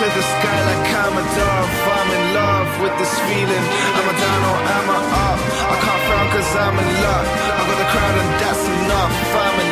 to the sky like I'm a dove. I'm in love with this feeling. I'm I down or am I up? I can't frown cause I'm in luck. I got the crowd and that's enough. I'm in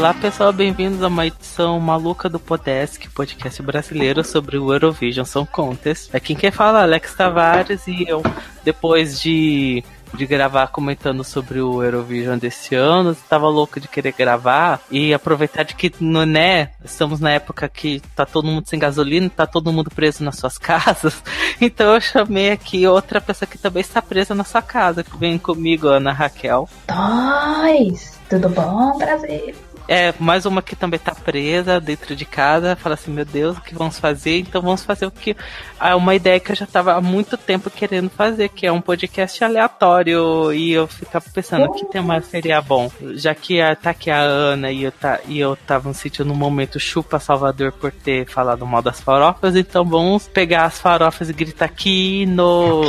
Olá pessoal, bem-vindos a uma edição maluca do Podesk, podcast brasileiro sobre o Eurovision Song Contest. Aqui quem fala é Alex Tavares e eu, depois de, de gravar comentando sobre o Eurovision desse ano, estava louco de querer gravar e aproveitar de que, no, né, estamos na época que tá todo mundo sem gasolina, tá todo mundo preso nas suas casas, então eu chamei aqui outra pessoa que também está presa na sua casa, que vem comigo, Ana Raquel. Nós! Tudo bom, Brasil? É, mais uma que também tá presa dentro de casa, fala assim, meu Deus, o que vamos fazer? Então vamos fazer o que. Ah, uma ideia que eu já tava há muito tempo querendo fazer, que é um podcast aleatório. E eu ficava pensando, o que tema seria bom? Já que tá aqui a Ana e eu, tá, e eu tava me sentindo no momento chupa Salvador por ter falado mal das farofas, então vamos pegar as farofas e gritar aqui no.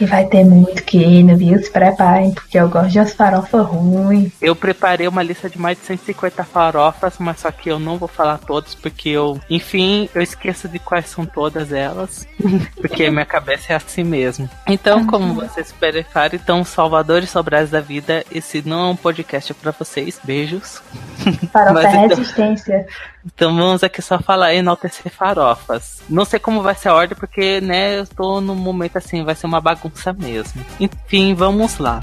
E vai ter muito quino, viu? Se preparem, porque eu gosto de umas farofas ruins. Eu preparei uma lista de mais de 150 farofas, mas só que eu não vou falar todos, porque eu, enfim, eu esqueço de quais são todas elas, porque minha cabeça é assim mesmo. Então, como vocês preferem, então, Salvador e Sobrais da Vida, esse não é um podcast para vocês. Beijos. Farofa Mas é então- resistência. Então vamos aqui só falar enaltecer farofas. Não sei como vai ser a ordem, porque, né, eu tô num momento assim, vai ser uma bagunça mesmo. Enfim, vamos lá.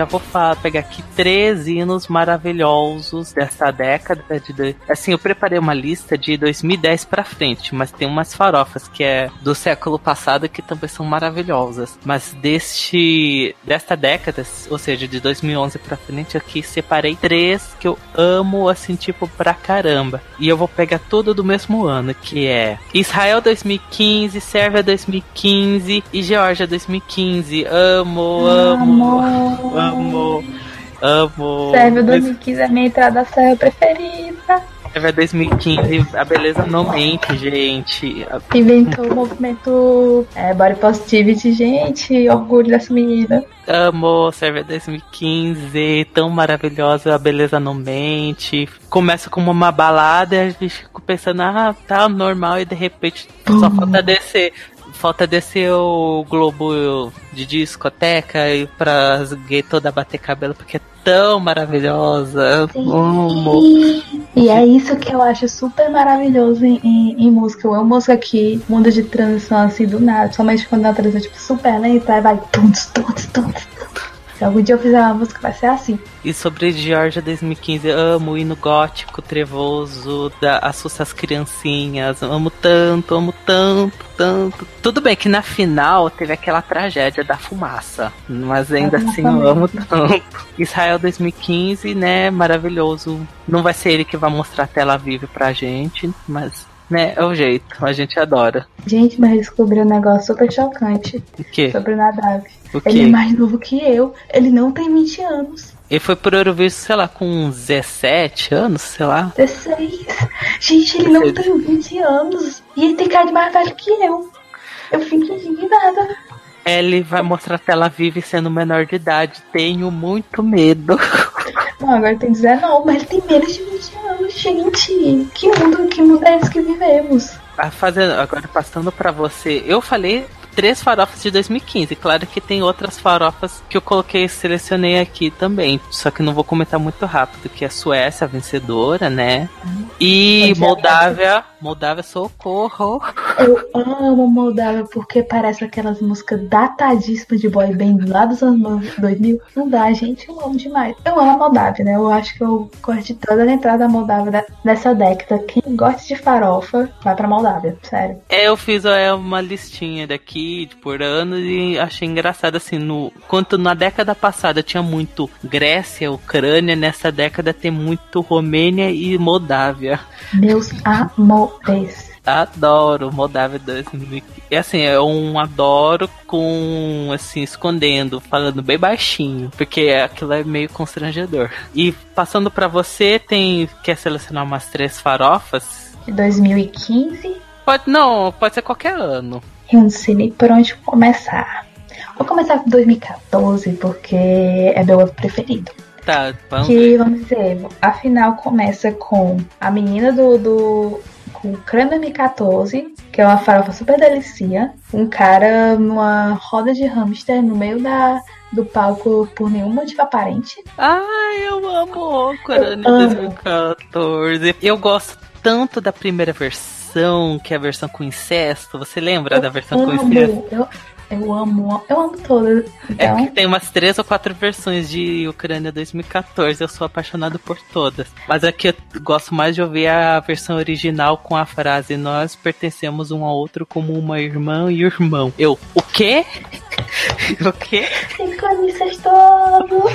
Já vou fa- pegar aqui três hinos maravilhosos dessa década de dois- assim, eu preparei uma lista de 2010 pra frente, mas tem umas farofas que é do século passado que também são maravilhosas. Mas deste desta década, ou seja, de 2011 pra frente, aqui separei três que eu amo assim, tipo pra caramba. E eu vou pegar tudo do mesmo ano, que é Israel 2015, Sérvia 2015 e Geórgia 2015. Amo, amo. Amor. Amo. Amo. Sérvia 2015 é minha entrada séria preferida. Sérvia 2015, a beleza não mente, gente. Inventou o movimento é, Body Positivity, gente. Orgulho dessa menina. Amo Sérvia 2015, tão maravilhosa, a beleza não mente. Começa como uma balada e a gente fica pensando, ah, tá normal, e de repente só falta descer. Falta descer o globo de discoteca e pras gays toda bater cabelo, porque é tão maravilhosa. Amo. E é isso que eu acho super maravilhoso em, em, em música. Eu amo música que muda de transição assim do nada. Somente quando é uma transição tipo super lenta, aí vai tuntos, tuntos, tuntos. Se algum dia eu fizer uma música, vai ser assim. E sobre Georgia 2015, amo o hino gótico, trevoso, da assusta as criancinhas, amo tanto, amo tanto, tanto. Tudo bem que na final teve aquela tragédia da fumaça, mas ainda assim eu amo tanto. Israel 2015, né, maravilhoso. Não vai ser ele que vai mostrar a tela viva pra gente, mas, né, é o jeito, a gente adora. Gente, mas descobri um negócio super chocante O quê? sobre o Nadav. O Ele é quê? mais novo que eu. Ele não tem 20 anos. Ele foi pro Eurovision, sei lá, com uns 17 anos, sei lá. 16. Gente, ele não tem 20 anos. E ele tem cara de mais velho que eu. Eu fico indignada. Ele vai mostrar a tela viva e sendo menor de idade. Tenho muito medo. Não, agora tem 19, mas ele tem menos de 20 anos, gente. Que mundo, que mundo é esse que vivemos? Ah, Fazendo, agora passando pra você, eu falei três farofas de 2015. Claro que tem outras farofas que eu coloquei, selecionei aqui também. Só que não vou comentar muito rápido, que é a Suécia, a vencedora, né? E Onde é Moldávia, Moldávia, socorro. Eu amo Moldávia porque parece aquelas músicas datadíssimas de boy band lá dos anos 2000. Não dá, gente. Eu amo demais. Eu amo a Moldávia, né? Eu acho que eu gosto de toda a entrada da Moldávia dessa década. Quem gosta de farofa, vai pra Moldávia. Sério. É, eu fiz é, uma listinha daqui por ano e achei engraçado assim, no quanto na década passada tinha muito Grécia, Ucrânia, nessa década tem muito Romênia e Moldávia. Meus amores. Adoro Moldávia 2015. E assim, é um adoro com assim, escondendo, falando bem baixinho, porque aquilo é meio constrangedor. E passando pra você, tem quer selecionar umas três farofas? De 2015. Pode não, pode ser qualquer ano. Eu não sei nem por onde começar. Vou começar com 2014, porque é meu ano preferido. Tá, vamos Que, vamos dizer, a final começa com a menina do. do com o Creme M14, que é uma farofa super delicia. Um cara numa roda de hamster no meio da, do palco por nenhum motivo aparente. Ai, eu amo Eu amo. 2014. Eu gosto tanto da primeira versão, que é a versão com incesto. Você lembra da versão com incesto? amo, eu, eu amo, eu amo todas. É Então, que tem umas três ou quatro versões de Ucrânia 2014. Eu sou apaixonado por todas. Mas aqui eu gosto mais de ouvir a versão original com a frase: Nós pertencemos um ao outro como uma irmã e irmão. Eu, o quê? o quê? sincronistas todos.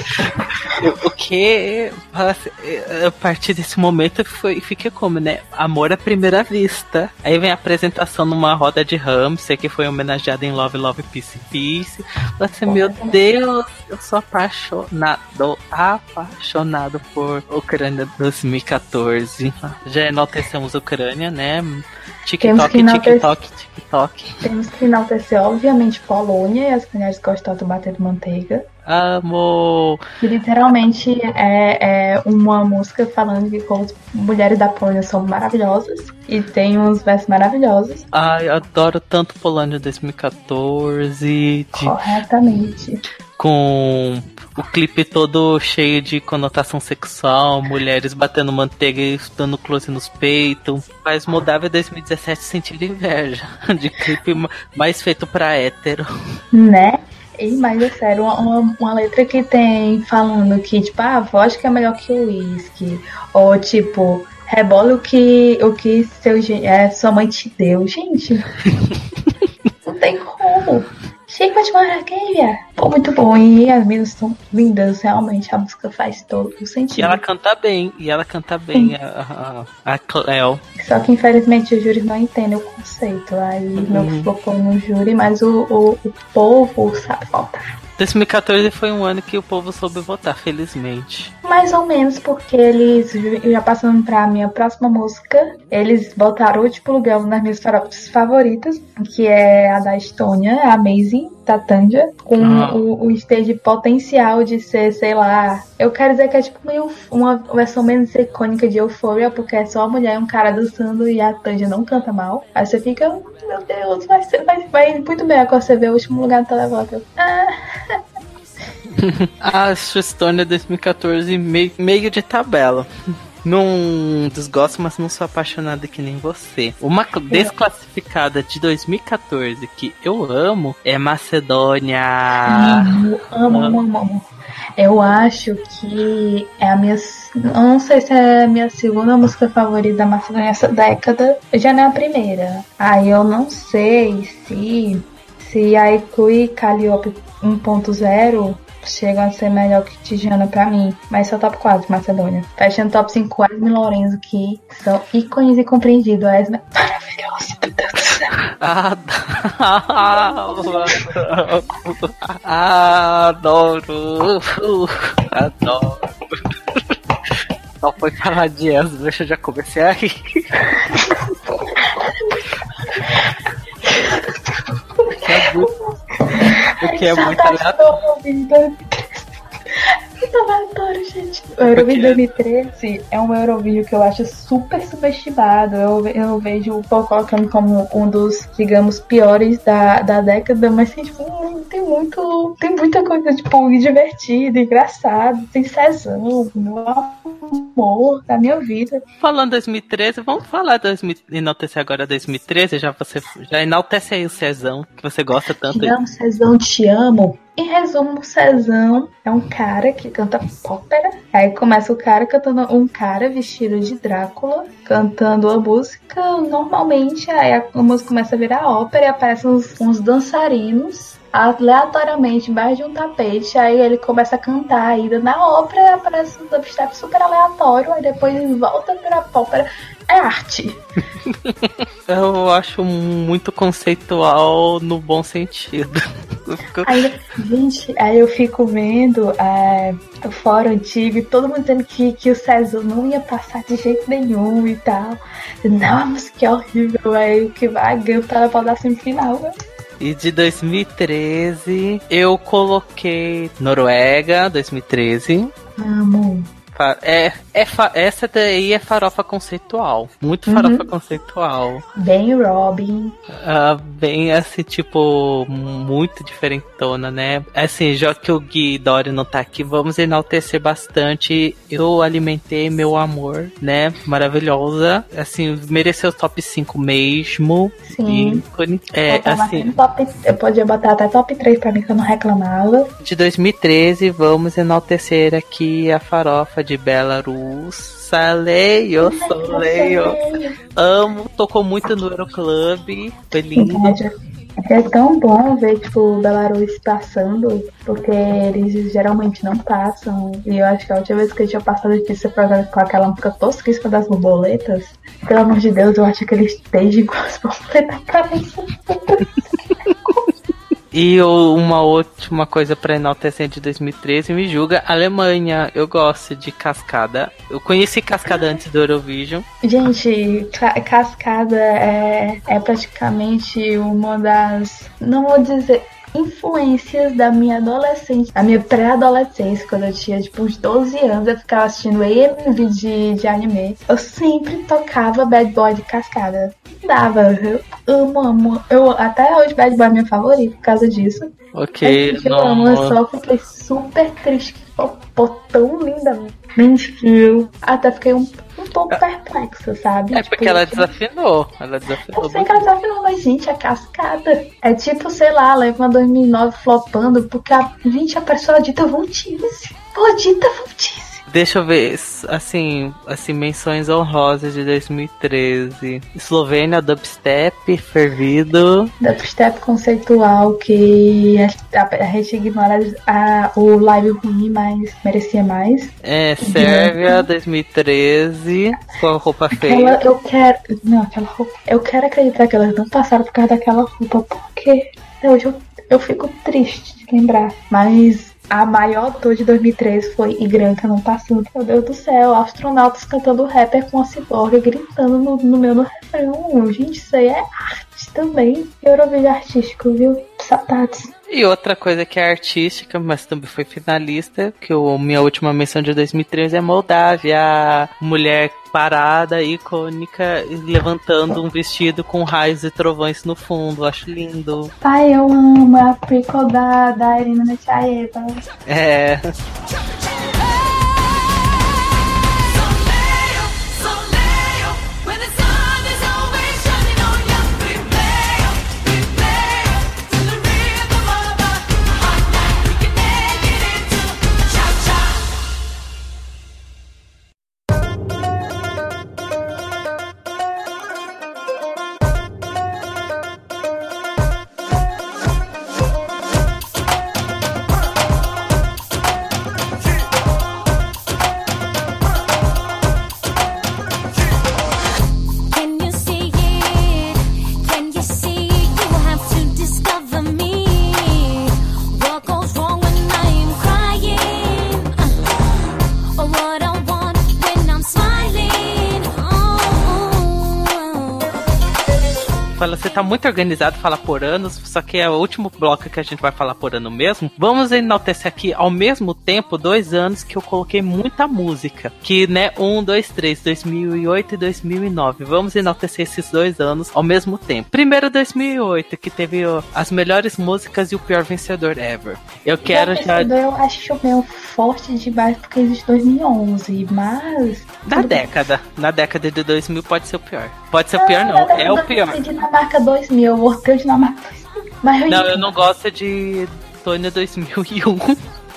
O que a partir desse momento foi, fica como, né? Amor à primeira vista. Aí vem a apresentação numa roda de hamster que foi homenageada em Love, Love, Peace, Peace. Você, meu Deus, eu sou apaixonado, apaixonado por Ucrânia 2014. Já enaltecemos Ucrânia, né? TikTok, TikTok, TikTok. Temos que enaltecer, obviamente, Polônia as mulheres gostosas batendo manteiga. Amo. Que literalmente é, é uma música falando que como as mulheres da Polônia são maravilhosas e tem uns versos maravilhosos. Ai, adoro tanto Polônia 2014. de- Corretamente. com o clipe todo cheio de conotação sexual, mulheres batendo manteiga e dando close nos peitos. Faz Moldávia 2017 sentir inveja de clipe ma- mais feito pra hétero. Né? E mais é sério, uma, uma, uma letra que tem falando que, tipo, ah, vodka é melhor que o uísque. Ou tipo, rebola o que, o que seu, é, sua mãe te deu. Gente, não tem como. Chico de Maravilha. Pô, muito bom. E as meninas são lindas, realmente. A música faz todo o E sentido. ela canta bem, e ela canta bem, a, a, a Cleo. Só que infelizmente os júris não entendem o conceito. Aí não flopou no júri, mas o, o, o povo sabe faltar. 2014 foi um ano que o povo soube votar, felizmente. Mais ou menos, porque eles, já passando pra minha próxima música, eles botaram o último lugar das minhas favoritas, que é a da Estônia, Amazing, da Tanja, com Ah. o, o stage potencial de ser, sei lá, eu quero dizer que é tipo meio uma versão menos icônica de Euphoria, porque é só a mulher e um cara dançando e a Tanja não canta mal. Aí você fica, meu Deus, vai, ser, vai, vai muito bem agora você vê o último lugar do televoto. Ah, A Estônia 2014 meio, meio de tabela. Não desgosto, mas não sou apaixonada que nem você. Uma cl- desclassificada de 2014 que eu amo é Macedônia. Amo, amo, amo, amo, amo. Eu acho que é a minha. Eu não sei se é a minha segunda música favorita da Macedônia essa década. Já não é a primeira. Aí eu não sei se. Se a Ikui Calliope 1.0 chegam a ser melhor que Tijana pra mim. Mas só top 4 Macedônia. Fechando top 5 Esme e Lorenzo, que são ícones e compreendidos. A Esme é maravilhosa, meu Deus do céu. Adoro. Adoro. Só foi falar de deixa eu já comecei a rir. Porque é muito, muito aleatório. Aleatório. muito aleatório, gente. O Eurovision 2013 é um Eurovision que eu acho super subestimado. Eu, eu vejo o Paul colocando como um dos, digamos, piores da, da década, mas tem, tipo, tem muito. Tem muita coisa, tipo, divertida, engraçada, tem sessão, amor da minha vida. Falando 2013, vamos falar 2000, enaltecer agora 2013, já você já enaltece aí o Cezão, que você gosta tanto. Amo, Cezão, te amo. Em resumo, Cezão é um cara que canta ópera. Aí começa o cara cantando um cara vestido de Drácula, cantando a música normalmente. Aí a, música começa a virar ópera e aparecem uns, uns dançarinos aleatoriamente embaixo de um tapete. Aí ele começa a cantar ainda na ópera aparece um dubstep super aleatório. Aí depois volta pra ópera. É arte. Eu acho muito conceitual no bom sentido. Eu fico- Aí, gente, aí eu fico vendo é, o fórum antigo e todo mundo dizendo que, que o César não ia passar de jeito nenhum e tal. Não, a música é horrível, aí o que vai ganhar pra dar semifinal. né? E de 2013, eu coloquei Noruega, 2013. Amo. É, é essa daí é farofa conceitual. Muito farofa conceitual. Bem Robin. Ah, bem assim, tipo, muito diferentona, né? Assim, já que o Gui Dori não tá aqui, vamos enaltecer bastante. Eu alimentei meu amor, né? Maravilhosa. Assim, mereceu top 5 mesmo. Sim. Ícone. É, assim, top, eu podia botar até top 3 pra mim que eu não reclamava. de 2013, vamos enaltecer aqui a farofa de Belarus. Saleio, soleio. Amo, tocou muito no Euroclub. Foi lindo. Gente, É tão bom ver, tipo, o Belarus passando, porque eles geralmente não passam. E eu acho que a última vez que eu tinha passado disso foi com aquela música tosquíssima das borboletas. Pelo amor de Deus, eu acho que eles estejam com as borboletas parecem. E uma última coisa pra enaltecer de 2013, me julga, Alemanha. Eu gosto de Cascada. Eu conheci Cascada antes do Eurovision. Gente, Ca- Cascada é, é praticamente uma das. Não vou dizer. Influências da minha adolescência, a minha pré-adolescência, quando eu tinha tipo uns 12 anos, eu ficava assistindo MV de, de anime. Eu sempre tocava Bad Boy de cascada. Dava, eu amo, amo. Eu, até hoje Bad Boy é meu favorito por causa disso. Ok, Mas, eu amo, eu não. só fiquei super triste. Pô, pô, tão lindamente que eu até fiquei um, um pouco perplexa, sabe? É Tipo, porque ela tipo, desafinou. Ela desafinou. eu sei que ela desafinou, mas gente, é cascada. É tipo, sei lá, ela leva uma 2009 flopando porque a, gente, a pessoa dita Vontice. Pô, dita Vontice. Deixa eu ver, assim, assim, menções honrosas de 2013. Eslovênia, dubstep, fervido. Dubstep conceitual que a, a, a gente ignora a, o live ruim, mas merecia mais. É, Sérvia, 2013, com a roupa feia. Aquela, eu quero. Não, aquela roupa. Eu quero acreditar que elas não passaram por causa daquela roupa, porque até hoje eu, eu fico triste de lembrar. Mas a maior tour de 2013 foi Igranca não passou. Meu Deus do céu, astronautas cantando rapper com a ciborgue gritando no, no meu no refrão. Gente, isso aí é arte também. Eurovídeo artístico, viu? Saudades. E outra coisa que é artística, mas também foi finalista, que o minha última menção de 2013 é Moldávia. Mulher parada, icônica, levantando um vestido com raios e trovões no fundo. Acho lindo. Pai, eu amo a prequel da, da Irina Nechaeva. É. organizado falar por anos, só que é o último bloco que a gente vai falar por ano mesmo. Vamos enaltecer aqui ao mesmo tempo dois anos que eu coloquei muita música. Que, né, um, dois, três, 2008 e 2009. Vamos enaltecer esses dois anos ao mesmo tempo. Primeiro 2008, que teve ó, as melhores músicas e o pior vencedor ever. Eu quero já... Vencedor Eu acho meio forte demais porque existe 2011, mas. Na década. Na década de 2000 pode ser o pior. Pode ser o pior não, é o pior. Dinamarca 2000, eu votei o Dinamarca 2000. Mas eu, Não, eu não gosto de Tônia 2001.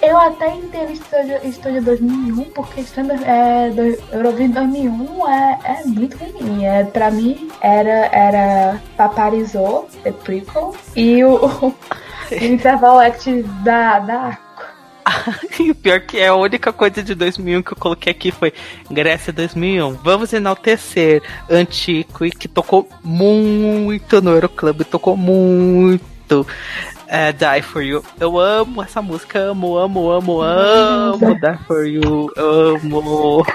eu até entendo Estúdio, Estúdio 2001, porque Estúdio, é, do, Eurovision 2001 é, é muito ruim. É, pra mim, era, era Paparizou, The Prequel, e o, o Interval Act da, da e o pior que é a única coisa de 2001 que eu coloquei aqui foi Grécia 2001. Vamos enaltecer Antico e que tocou muito no Euroclub, tocou muito. É, Die For You. Eu amo essa música, amo, amo, amo, amo Die For You, amo.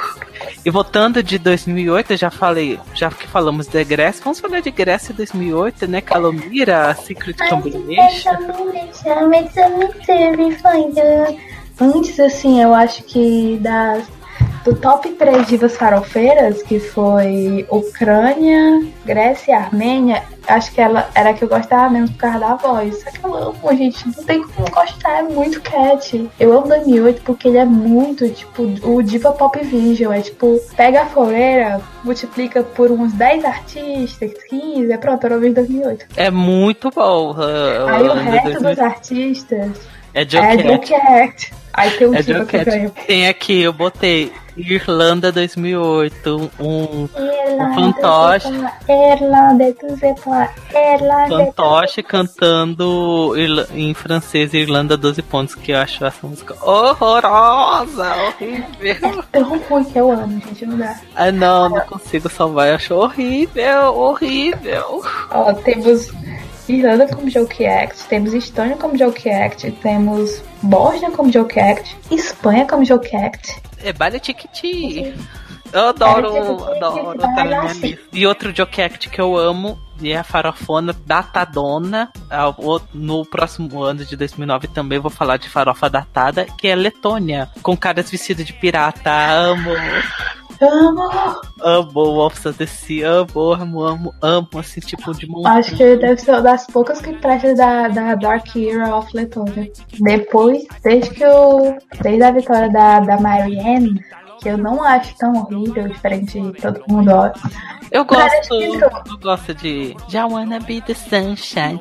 E voltando de 2008, eu já falei, já que falamos de Grécia, vamos falar de Grécia 2008, né? Calomira, Secret Combination. Antes, assim, eu acho que das, do top 3 divas farofeiras, que foi Ucrânia, Grécia e Armênia, acho que ela era a que eu gostava mesmo por causa da voz. Só que eu amo, gente, não tem como gostar, é muito cat. Eu amo 2008 porque ele é muito, tipo, o Diva Pop Vision. É tipo, pega a foreira, multiplica por uns 10 artistas, 15, é pronto, eu ouvi 2008. É muito bom. Aí o resto 2008. dos artistas É é Joker. Joke Act. Aí tem um É tipo que ganha. Tem aqui, eu botei Irlanda 2008, um Irlanda, fantoche. sei falar, Irlanda, Irlanda. fantoche cantando em francês Irlanda 12 pontos, que eu acho essa música horrorosa, horrível. É tão ruim que eu amo, gente, não dá. Ah não, não consigo salvar, eu acho horrível, horrível. Ó, temos Irlanda como Joke Act, temos Estônia como Joke Act, temos Bósnia como Joke Act, Espanha como Joke Act. É baile tiquiti. Eu adoro, Tiquiti, adoro, tá na lá, minha sim. lista. E outro Joke Act que eu amo e é a farofona Datadona. O- No próximo ano de 2009 também vou falar de farofa datada, que é Letônia, com caras vestidos de pirata. Amo, Amo! amo Wolves of the Sea, amo, amo, amo, amo, assim, tipo de monstro. Acho que deve ser uma das poucas que presta da, da Dark Era of Letonia. Depois, desde que eu. Desde a vitória da, da Marianne, que eu não acho tão horrível, diferente de todo mundo. ó. Eu gosto, eu gosto de Já wanna be the sunshine.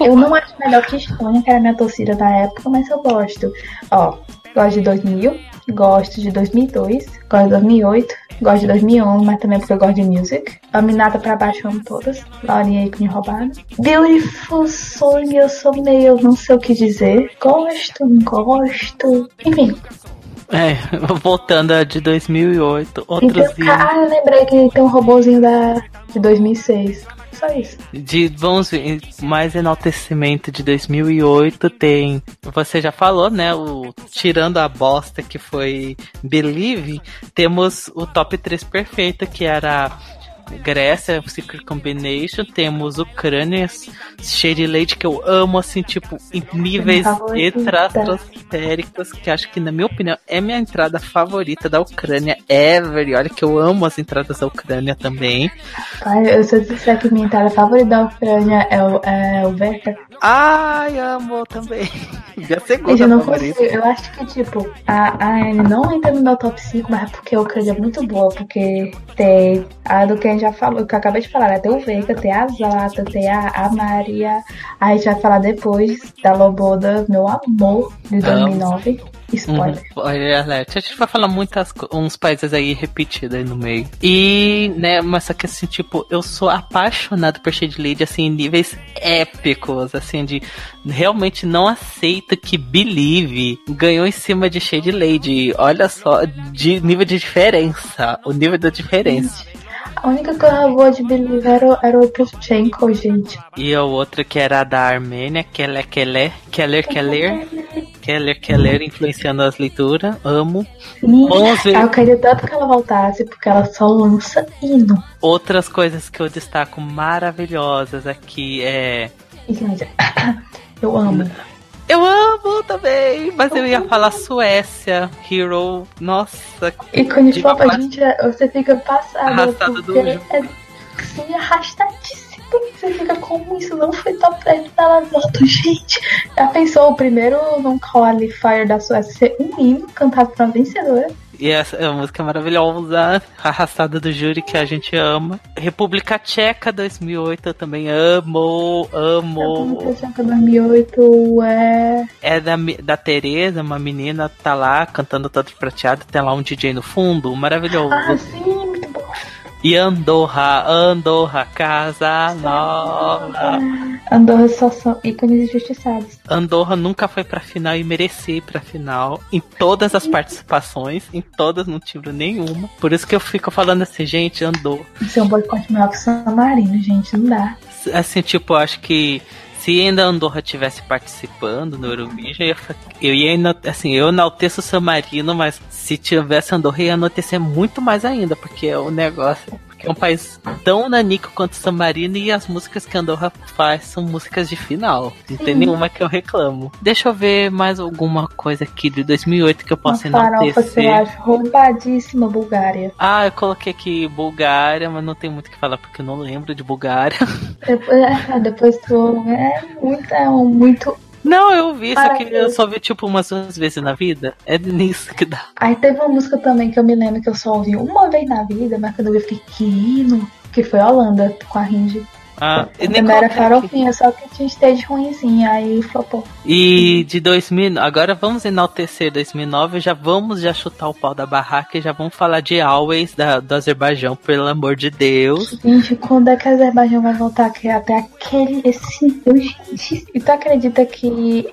Eu não acho melhor que Estônia, que era minha torcida na época, mas eu gosto. Ó, gosto de 2000, gosto de 2002, gosto de 2008, gosto de 2011, mas também porque eu gosto de music. Aminata pra baixo, amo todas. Laurinha aí que me roubaram. Beautiful Song, eu sou meio, não sei o que dizer. Gosto, não gosto. Enfim, É, voltando a de 2008, então, outros hinos. ah, eu lembrei que tem um robozinho da, de 2006. Só isso. De, vamos ver, mais enaltecimento de 2008 tem, você já falou, né, o tirando a bosta que foi Believe, temos o top 3 perfeito que era Grécia, Secret Combination, temos Ucrânia, Shady Lady, que eu amo, assim, tipo, em níveis estratosféricos, que acho que, na minha opinião, é minha entrada favorita da Ucrânia ever. E olha que eu amo as entradas da Ucrânia também. Pai, eu se eu disser que minha entrada favorita da Ucrânia é o, é o Verta, Ai, amo também. Minha segunda eu não favorita. consigo. Eu acho que, tipo, a, a Anne não entra no meu top 5, mas é porque a Ucrânia é muito boa. Porque tem a do que a gente já falou, que eu acabei de falar, né? Tem o Veiga, tem a Zlata, tem a, a Maria. A gente vai falar depois da Loboda, meu amor, de 2009. Spoiler. Uhum. Olha, a gente vai falar muitas uns países aí repetidos aí no meio. E, né, mas só que assim, tipo, eu sou apaixonado por Shade Lady, assim, em níveis épicos, assim, de realmente não aceito que Believe ganhou em cima de Shade Lady. Olha só, de nível de diferença, o nível da diferença. A única coisa boa de Believe era, o- era o Provchenko, gente. E a outra que era da Armênia, Keller Keller, Keller Keller. Keller, Keller influenciando as leituras, amo. Vamos ver. Eu queria tanto que ela voltasse, porque ela só lança hino. Outras coisas que eu destaco maravilhosas aqui é. Eu amo. Eu amo também, mas eu ia falar Suécia, Hero, nossa, Ícone Diva fofa, Paz. gente, você fica passada. Arrastada do é sim, arrastadíssimo. Você fica como isso não foi top 10 da nota, gente. Já pensou o primeiro não qualifier da Suécia ser um hino cantado por uma vencedora? E essa é uma música maravilhosa, arrastada do júri que a gente ama. República Tcheca 2008 eu também amo, amo. Tcheca 2008 é. É da, da Tereza, uma menina tá lá cantando todo prateado, tem lá um DJ no fundo, maravilhoso. Ah, sim. E Andorra, Andorra, casa nova. Andorra só são ícones injustiçados. Andorra nunca foi pra final e merecia ir pra final em todas as participações, em todas não tive nenhuma. Por isso que eu fico falando assim, gente, Andorra. Isso é um boicote maior que o San Marino, gente, não dá. Assim, tipo, eu acho que se ainda Andorra tivesse participando no Eurovision, eu ia, eu ia assim, eu enalteço o San Marino, mas se tivesse Andorra, ia enaltecer muito mais ainda, porque um negócio. É um país tão nanico quanto San Marino e as músicas que Andorra faz são músicas de final. Não tem nenhuma que eu reclamo. Deixa eu ver mais alguma coisa aqui de 2008 que eu Uma posso farofa que eu enaltecer. acho roubadíssima, Bulgária. Ah, eu coloquei aqui Bulgária, mas não tem muito o que falar porque eu não lembro de Bulgária. Depois, é, depois tu. É muito, muito. Não, eu vi, só que eu só vi tipo umas duas vezes na vida. É nisso que dá. Aí teve uma música também que eu me lembro que eu só ouvi uma vez na vida, mas quando eu vi, eu fiquei, que hino? Que foi Holanda, com a Ringe. Ah, Também era farofinha, só que tinha stage ruimzinha, aí flopou. e de 2000, agora vamos enaltecer 2009, já vamos já chutar o pau da barraca e já vamos falar de Always da, do Azerbaijão, pelo amor de Deus. Gente, quando é que a Azerbaijão vai voltar aqui até aquele. esse? E tu acredita que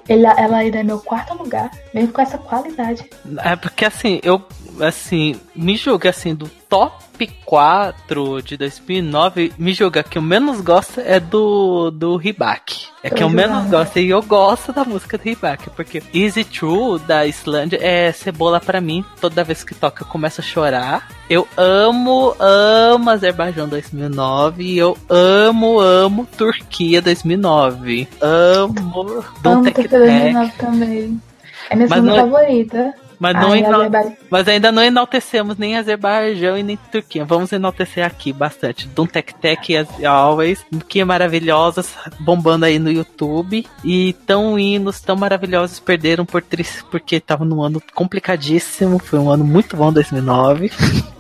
ele, ela ainda é meu quarto lugar? Mesmo com essa qualidade. É porque assim, eu assim, me julga assim do top 4 de 2009, me julga que eu menos gosto é do do Ribac. É que eu menos gosto e eu gosto da música do Ribac, porque Easy True da Islândia é cebola pra mim. Toda vez que toca eu começo a chorar. Eu amo, amo Azerbaijão 2009 e eu amo, amo Turquia 2009. Amo Amo Don't Take sido It Back. 2009 também. É minha Mas segunda não é- favorita. Mas, não Ai, enal- Azerbaijão. mas ainda não enaltecemos nem Azerbaijão e nem Turquia. Vamos enaltecer aqui bastante. Dum Tec Tec e as Always, que maravilhosas, bombando aí no YouTube. E tão hinos, tão maravilhosos, perderam por triste porque estavam num ano complicadíssimo. Foi um ano muito bom 2009.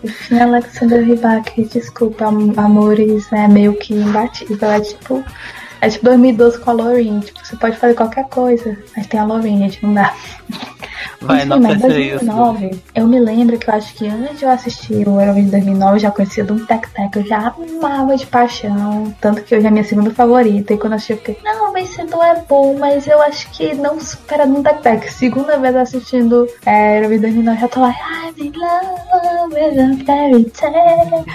Enfim, Alexander Rybak, desculpa, am- amores, é meio que imbatível. É tipo. É tipo 2012 com a Loreen. Tipo, você pode fazer qualquer coisa, mas tem a Loreen, gente, não dá. Vai Enfim, mas enaltecer isso. 2009, eu me lembro que eu acho que antes de eu assistir o Eurovision 2009, eu já conhecia do Tec Tec, eu já amava de paixão, tanto que hoje é minha segunda favorita, e quando eu assisti eu fiquei, não, o vencedor é bom, mas eu acho que não supera do Tec Tec. Segunda vez assistindo é, Eurovision 2009, eu já tô lá, I'm in love with a fairy tale.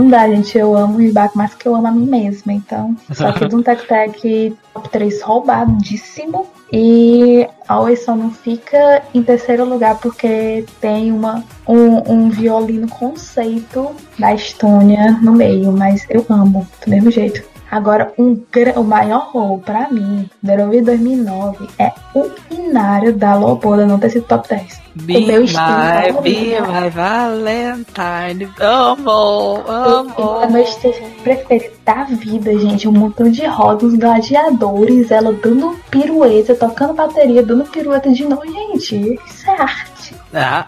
Não dá, gente, eu amo o Rybak mais que eu amo a mim mesma, então, só que do Tec Tec top 3 roubadíssimo. E Always só não fica em terceiro lugar porque tem uma, um, um violino conceito da Estônia no meio, mas eu amo, do mesmo jeito. Agora, um, o maior roubo pra mim do Eurovision 2009 é o inário da Loboda não ter sido top 10. Be o meu estilo my, be my Valentine. Amo, É amo. meu estilo preferido da vida, gente. Um montão de rodas, gladiadores, ela dando pirueta, tocando bateria, dando pirueta de novo. Gente, isso é arte. Ah,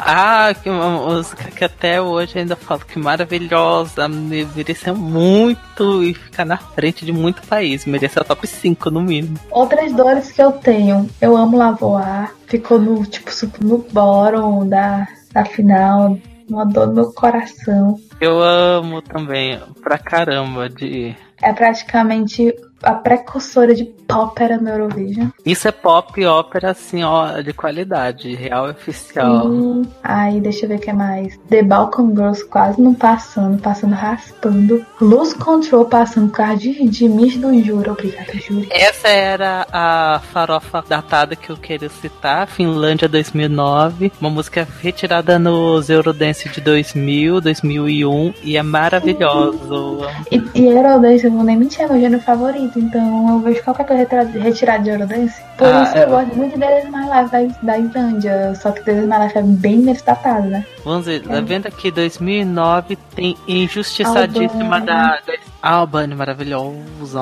ah, que uma música que até hoje ainda falo que maravilhosa, me- mereceu muito e ficar na frente de muito país, mereceu top 5 no mínimo. Outras dores que eu tenho. Eu amo Lavoar. Ficou no, tipo, no bottom da, da final. Uma dor no meu coração. Eu amo também, pra caramba, de. É praticamente a precursora de pop era no Eurovision. Isso é pop ópera, assim, ó, de qualidade, real e oficial. Sim. Aí, deixa eu ver o que mais. The Balkan Girls quase não passando, passando raspando. Lose Control passando por causa de, de Miss do Júri. Obrigada, Júri. Essa era a farofa datada que eu queria citar, Finlândia 2009, uma música retirada nos Eurodance de 2000, 2001 e é maravilhoso. E, e Eurodance, eu vou nem mentir, é meu gênero favorito. Então eu vejo qualquer coisa retirada de Eurodance. Por Ah, isso que eu gosto muito de Dead My Life da, da Islândia. Só que Dead is My Life é bem menos datado, né? Vamos ver, tá vendo aqui 2009 tem Injustiçadíssima da, da Albânia, maravilhosa.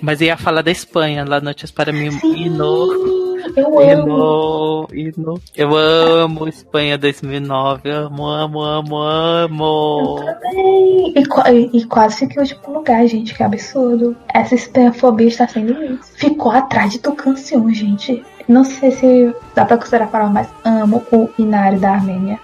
Mas ia falar da Espanha, lá Noites para mim, Hino. Eu amo. Eu amo Espanha 2009, amo, amo, amo, amo. Também. E, e- quase fiquei em último lugar, gente. Que absurdo. Essa espanhofobia está sem limites. Ficou atrás de Tucancion, gente. Não sei se dá pra considerar falar, mas amo o Inari da Armênia.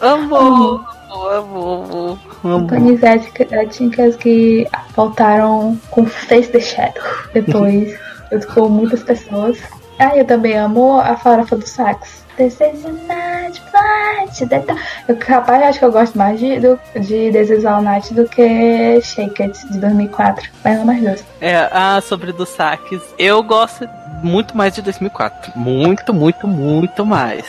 Amo, amo, amo, amo. Panis étnicas que voltaram com Face the Shadow. Depois, eu muitas pessoas. Ah, eu também amo a farofa do sax. This is night flight. Eu, capaz, acho que eu gosto mais de, do, de This is All Night do que Shake It, de 2004. Mas amo mais duas. É, ah, sobre dos saques, eu gosto muito mais de 2004. Muito, muito, muito mais.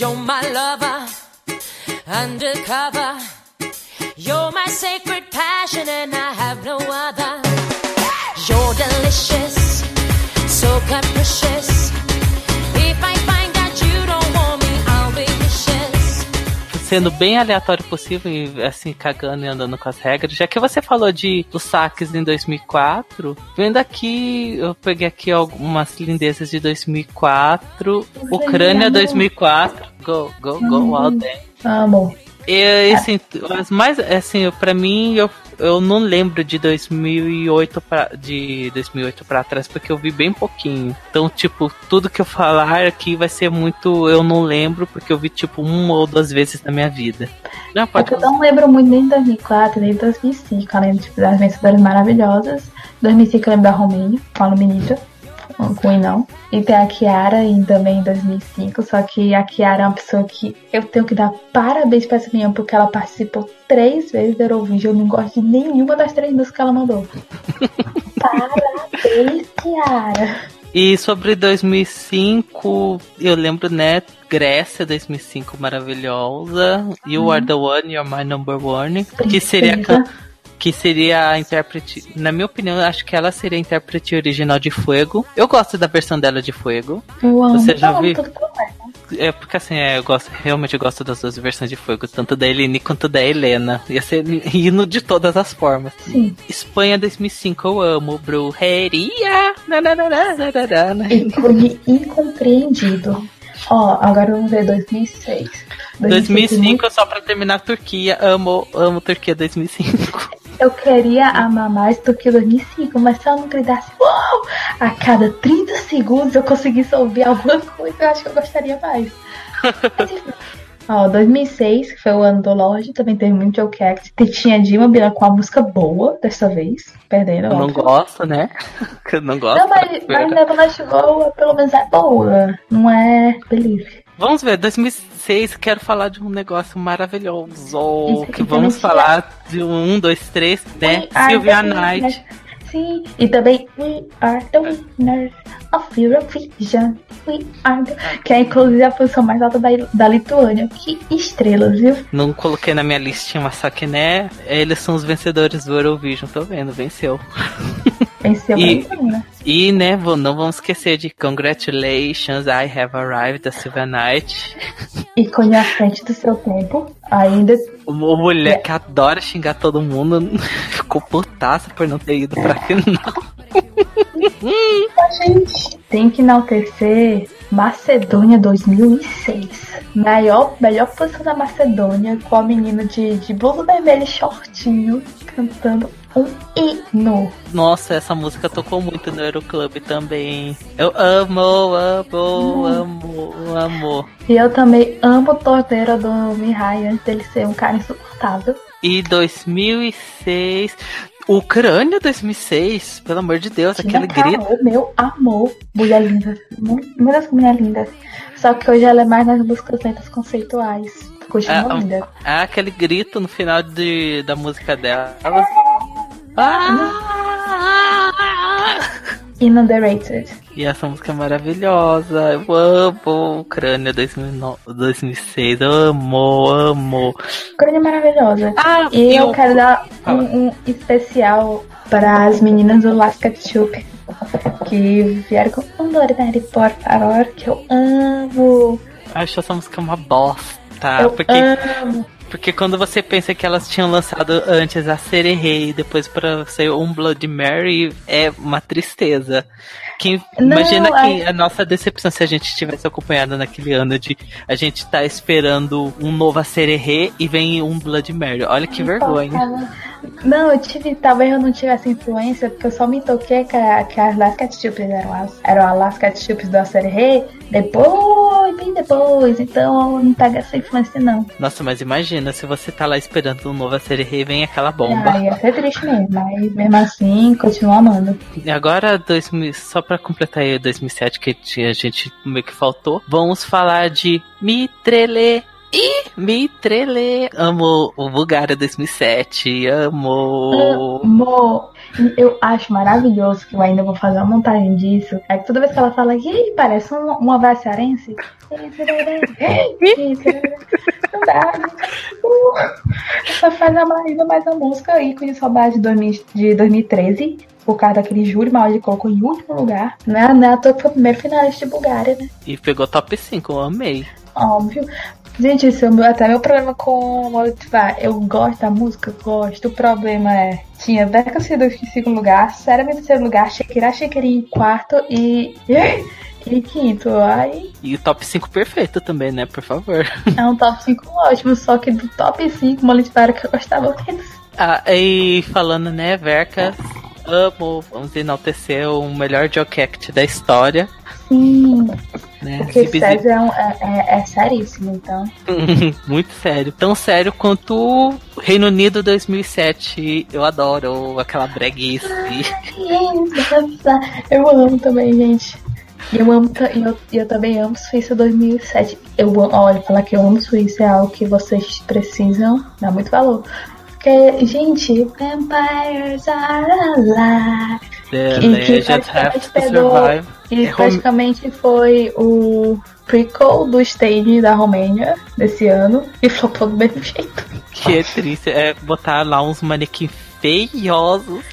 You're my lover, undercover. You're my sacred passion, and I have no other. You're delicious, so capricious. Sendo bem aleatório possível e assim, cagando e andando com as regras. Já que você falou de dos saques em 2004, vendo aqui, eu peguei aqui algumas lindezas de 2004. Ucrânia 2004. Go, go, go, all day. Amo. E, assim, as mais, assim, pra mim, eu, eu não lembro de 2008 pra, de 2008 pra trás, porque eu vi bem pouquinho. Então, tipo, tudo que eu falar aqui vai ser muito, eu não lembro, porque eu vi, tipo, uma ou duas vezes na minha vida. Não, É pode que eu não lembro muito nem de 2004, nem de 2005. Eu lembro tipo, das vencedoras maravilhosas. 2005 eu lembro da Romênia, com a O não. E tem a Kiara em, também em 2005. Só que a Kiara é uma pessoa que eu tenho que dar parabéns pra essa menina, porque ela participou três vezes do Eurovision. Eu não gosto de nenhuma das três músicas que ela mandou. parabéns, Kiara. E sobre 2005, eu lembro, né? Grécia 2005 maravilhosa. You Are the One, You're My Number One. Que seria, Princesa. Que seria a intérprete. Na minha opinião, eu acho que ela seria a intérprete original de Fuego. Eu gosto da versão dela de Fuego. Eu amo. Você já eu amo viu? É porque assim, é, eu gosto, realmente eu gosto das duas versões de Fuego, tanto da Eleni quanto da Helena. Ia ser hino de todas as formas. Sim. Espanha 2005, eu amo. Brujeria. Nananana. Ícone incompreendido. Ó, agora vamos ver 2006. 2005, só pra terminar, Turquia. Amo, amo Turquia 2005. Eu queria amar mais do que 2005, mas se eu não gritasse uau, a cada 30 segundos eu conseguisse ouvir alguma coisa, eu acho que eu gostaria mais. Mas, enfim. Ó, 2006, que foi o ano do Lorde, também teve muito Joke Act. Tinha Dilma Bila com a música boa, dessa vez, perdendo. Eu não gosto, né? Eu não gosto. Não, mas, mas Neverland Go, pelo menos é boa, não é Believe. Vamos ver, 2006, quero falar de um negócio maravilhoso. Que vamos falar de um, dois, três, né? Ai, Sylvia Sim, e também We Are the Winners of Eurovision. We Are the... Que é inclusive a posição mais alta da, da Lituânia. Que estrelas, viu? Não coloquei na minha listinha, mas só que né, eles são os vencedores do Eurovision, tô vendo, venceu. Venceu E- a Lituânia. E, né, não vamos esquecer de Congratulations, I Have Arrived, da Silvia Knight. Ícone à frente do seu tempo. Ainda Uma mulher que adora xingar todo mundo, ficou putaça por não ter ido pra final. tem que enaltecer Macedônia 2006. Maior, melhor posição da Macedônia com a menina de, de blusa vermelha e shortinho cantando um hino. Nossa, essa música tocou muito no Euroclub também. Eu amo, amo, amo, amo. E eu também amo o torneiro do Mihai antes dele ser um cara insuportável. E 2006. Ucrânia 2006, pelo amor de Deus, Tina aquele grito. Meu amor, mulher linda. Uma das mulher linda. Só que hoje ela é mais nas músicas lentas conceituais. Continua Ah, linda. Ah, aquele grito no final de, da música dela. Ah! In Underrated. E essa música é maravilhosa. Eu amo Ucrânia 2009, 2006. Amo, amo. Grande maravilhosa. Ah, E eu eu- quero dar um, um especial para as meninas do Las Ketchup. Que vieram com Andorari, por favor, que eu amo. Acho essa música uma bosta. eu porque, amo. Porque quando você pensa que elas tinham lançado antes a Sererê e depois pra ser um Blood Mary, é uma tristeza. Não, imagina que a nossa decepção se a gente tivesse acompanhado naquele ano de a gente tá esperando um novo Sererê e vem um Blood Mary. Olha que vergonha. Não, eu tive, talvez eu não tivesse influência, porque eu só me toquei que, a- que as Las Ketchup eram as, eram as Las Ketchup do Acerré depois, bem depois. Então eu não pego essa influência, não. Nossa, mas imagina se você tá lá esperando um novo Sererê e vem aquela bomba. Ah, ia ser triste mesmo, mas mesmo assim, continuo amando. E agora, 2000, só pra completar aí 2007, que a gente meio que faltou, vamos falar de Mitrele. Ih, Mitrele. Amo o Bulgária 2007. Amo. Amor, eu acho maravilhoso que eu ainda vou fazer uma montagem disso. É que toda vez que ela fala, e parece um, uma. Não dá, gente. Só faz a ainda mais a música ícone saudade de 2000 de 2013. Por causa daquele júri, mal de colocou em último lugar. Né? É que foi o primeiro finalista de Bulgária, né? E pegou top 5, eu amei. Óbvio. Gente, isso é o meu- até meu problema com o Molotvar. Eu gosto da música, gosto. O problema é. Tinha Beca sido em segundo lugar, Cérebro em terceiro lugar, Shakira Shakira em quarto e. E quinto. Aí E o top 5 perfeito também, né? Por favor. é um top 5 ótimo, só que do top 5, Molotvar que eu gostava menos. Ah, e falando, né, Verka, amo, vamos enaltecer o melhor joke act da história. Sim, Né? porque. César é, um- é, é, é seríssimo, então. Muito sério. Tão sério quanto o Reino Unido 2007. Eu adoro aquela breguice. Eu amo também, gente. E eu amo e eu, eu também amo Suíça 2007. Eu amo, olha, falar que eu amo Suíça é algo que vocês precisam dar muito valor. Porque, gente, Vampires are alive. The E que praticamente to pegou. Survive. E É rom- praticamente foi o prequel do stage da Romênia desse ano. E flopou do mesmo jeito. Que é triste. É botar lá uns manequins feiosos.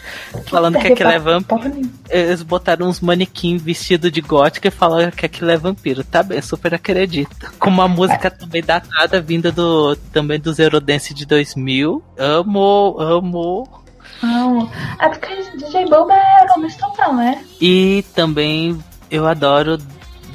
Falando que aquilo é vampiro. Eles botaram uns manequins vestidos de gótica e falaram que aquilo é vampiro. Tá bem, super acredito. Com uma música também datada, vinda do também dos Eurodance de 2000. Amo, amo. Não, é porque DJ Boba é o total, né? E também eu adoro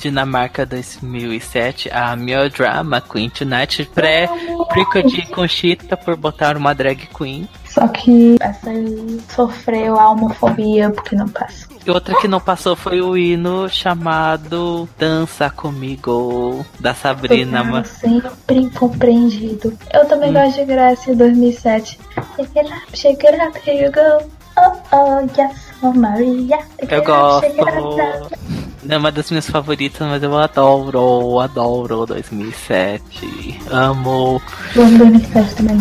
Dinamarca 2007, a Melodrama Queen Tonight, pré prequel de Conchita por botar uma drag queen. Só que essa aí sofreu a homofobia porque não passa. E outra que não passou foi o hino chamado Dança Comigo, da Sabrina. Total, ma- sempre incompreendido. Eu também Hum. gosto de Grécia 2007. Shake it up, shake it up, here you go. Oh, oh, yes, oh Maria. Shake Eu up, gosto. Não é uma das minhas favoritas, mas eu adoro, adoro 2007. Amo. Vamos 2007 também.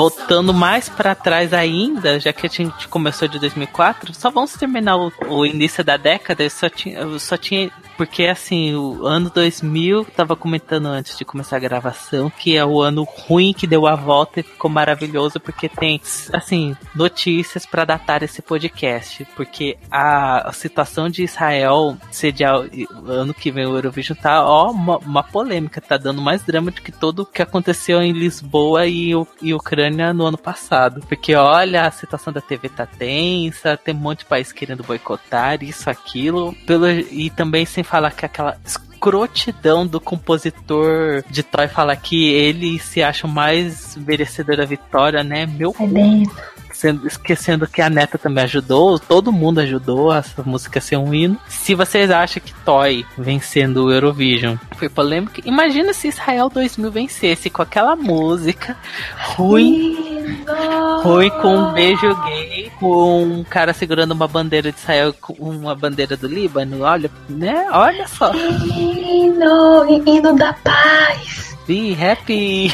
Voltando mais pra trás ainda, já que a gente começou de 2004, só vamos terminar o, o início da década. Só tinha, só tinha porque assim, o ano 2000, tava comentando antes de começar a gravação, que é o ano ruim que deu a volta e ficou maravilhoso porque tem, assim, notícias pra datar esse podcast, porque a, situação de Israel sediar ano que vem o Eurovision tá, ó, uma, uma polêmica, tá dando mais drama do que todo o que aconteceu em Lisboa e, e Ucrânia no ano passado. Porque olha, a situação da TV tá tensa, tem um monte de país querendo boicotar isso, aquilo, pelo, e também sem falar que aquela escrotidão do compositor de Toy falar que ele se acha o mais merecedor da vitória, né? Meu Aí dentro. Sendo- esquecendo que a neta também ajudou, todo mundo ajudou essa música ser um hino. Se vocês acham que Toy vencendo o Eurovision foi polêmico, imagina se Israel 2000 vencesse com aquela música ruim, ruim com um beijo gay, com um cara segurando uma bandeira de Israel com uma bandeira do Líbano, olha, né? Olha só. Hino, hino da paz. Be happy.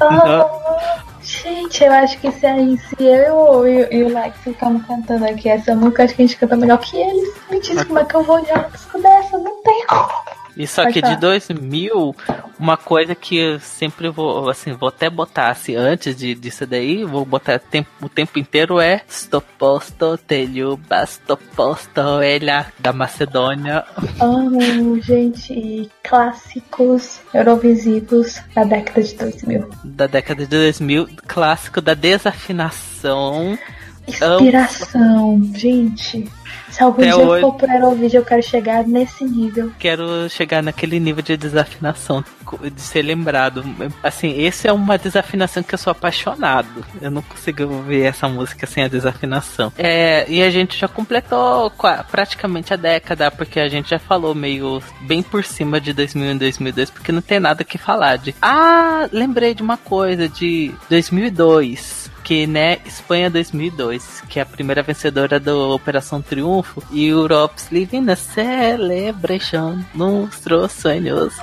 Oh, gente, eu acho que se, aí, se eu e, o Like ficamos cantando aqui essa música, acho que a gente canta melhor que eles. Me diz como é que eu vou olhar uma música dessa, não tem como. Isso aqui de 2000, uma coisa que eu sempre vou, assim, vou até botar, assim, antes de, disso daí, vou botar tempo, o tempo inteiro é Sto posto, te ljubas, sto posto, ela, da Macedônia. Amo, gente, clássicos eurovisivos da década de 2000. Da década de 2000, clássico da desafinação. Inspiração, gente. Se algum Até dia hoje- for pro Eurovídeo, eu quero chegar nesse nível. Quero chegar naquele nível de desafinação, de ser lembrado. Assim, esse é uma desafinação que eu sou apaixonado. Eu não consigo ver essa música sem a desafinação. É, e a gente já completou praticamente a década, porque a gente já falou meio bem por cima de 2001 e 2002, porque não tem nada que falar de. Ah, lembrei de uma coisa de 2002 que, né, Espanha 2002, que é a primeira vencedora do Operação Triunfo, e Europe's Living a Celebration, monstros sonhos.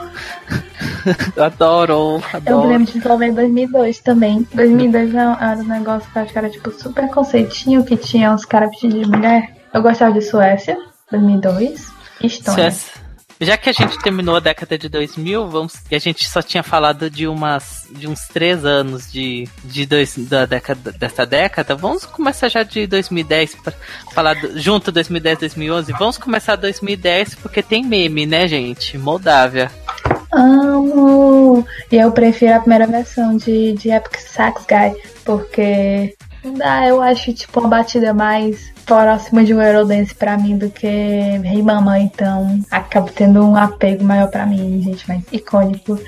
Eu adoro, Eu adoro. lembro de Slovenia em 2002 também. 2002 era era um negócio que eu acho que era tipo super conceitinho, que tinha uns caras vestidos de mulher. Eu gostava de Suécia, 2002. Estônia. Suécia. Já que a gente terminou a década de 2000, vamos, e a gente só tinha falado de umas de uns três anos de, de dois, da década dessa década, vamos começar já de 2010 para falar do- junto 2010 2011. Vamos começar 2010 porque tem meme, né, gente? Moldávia. Amo! E eu prefiro a primeira versão de, de Epic Sax Guy, porque dá, eu acho tipo uma batida mais próxima de um Eurodance pra mim do que Rei Mama, então acabo tendo um apego maior pra mim, gente, mais icônico.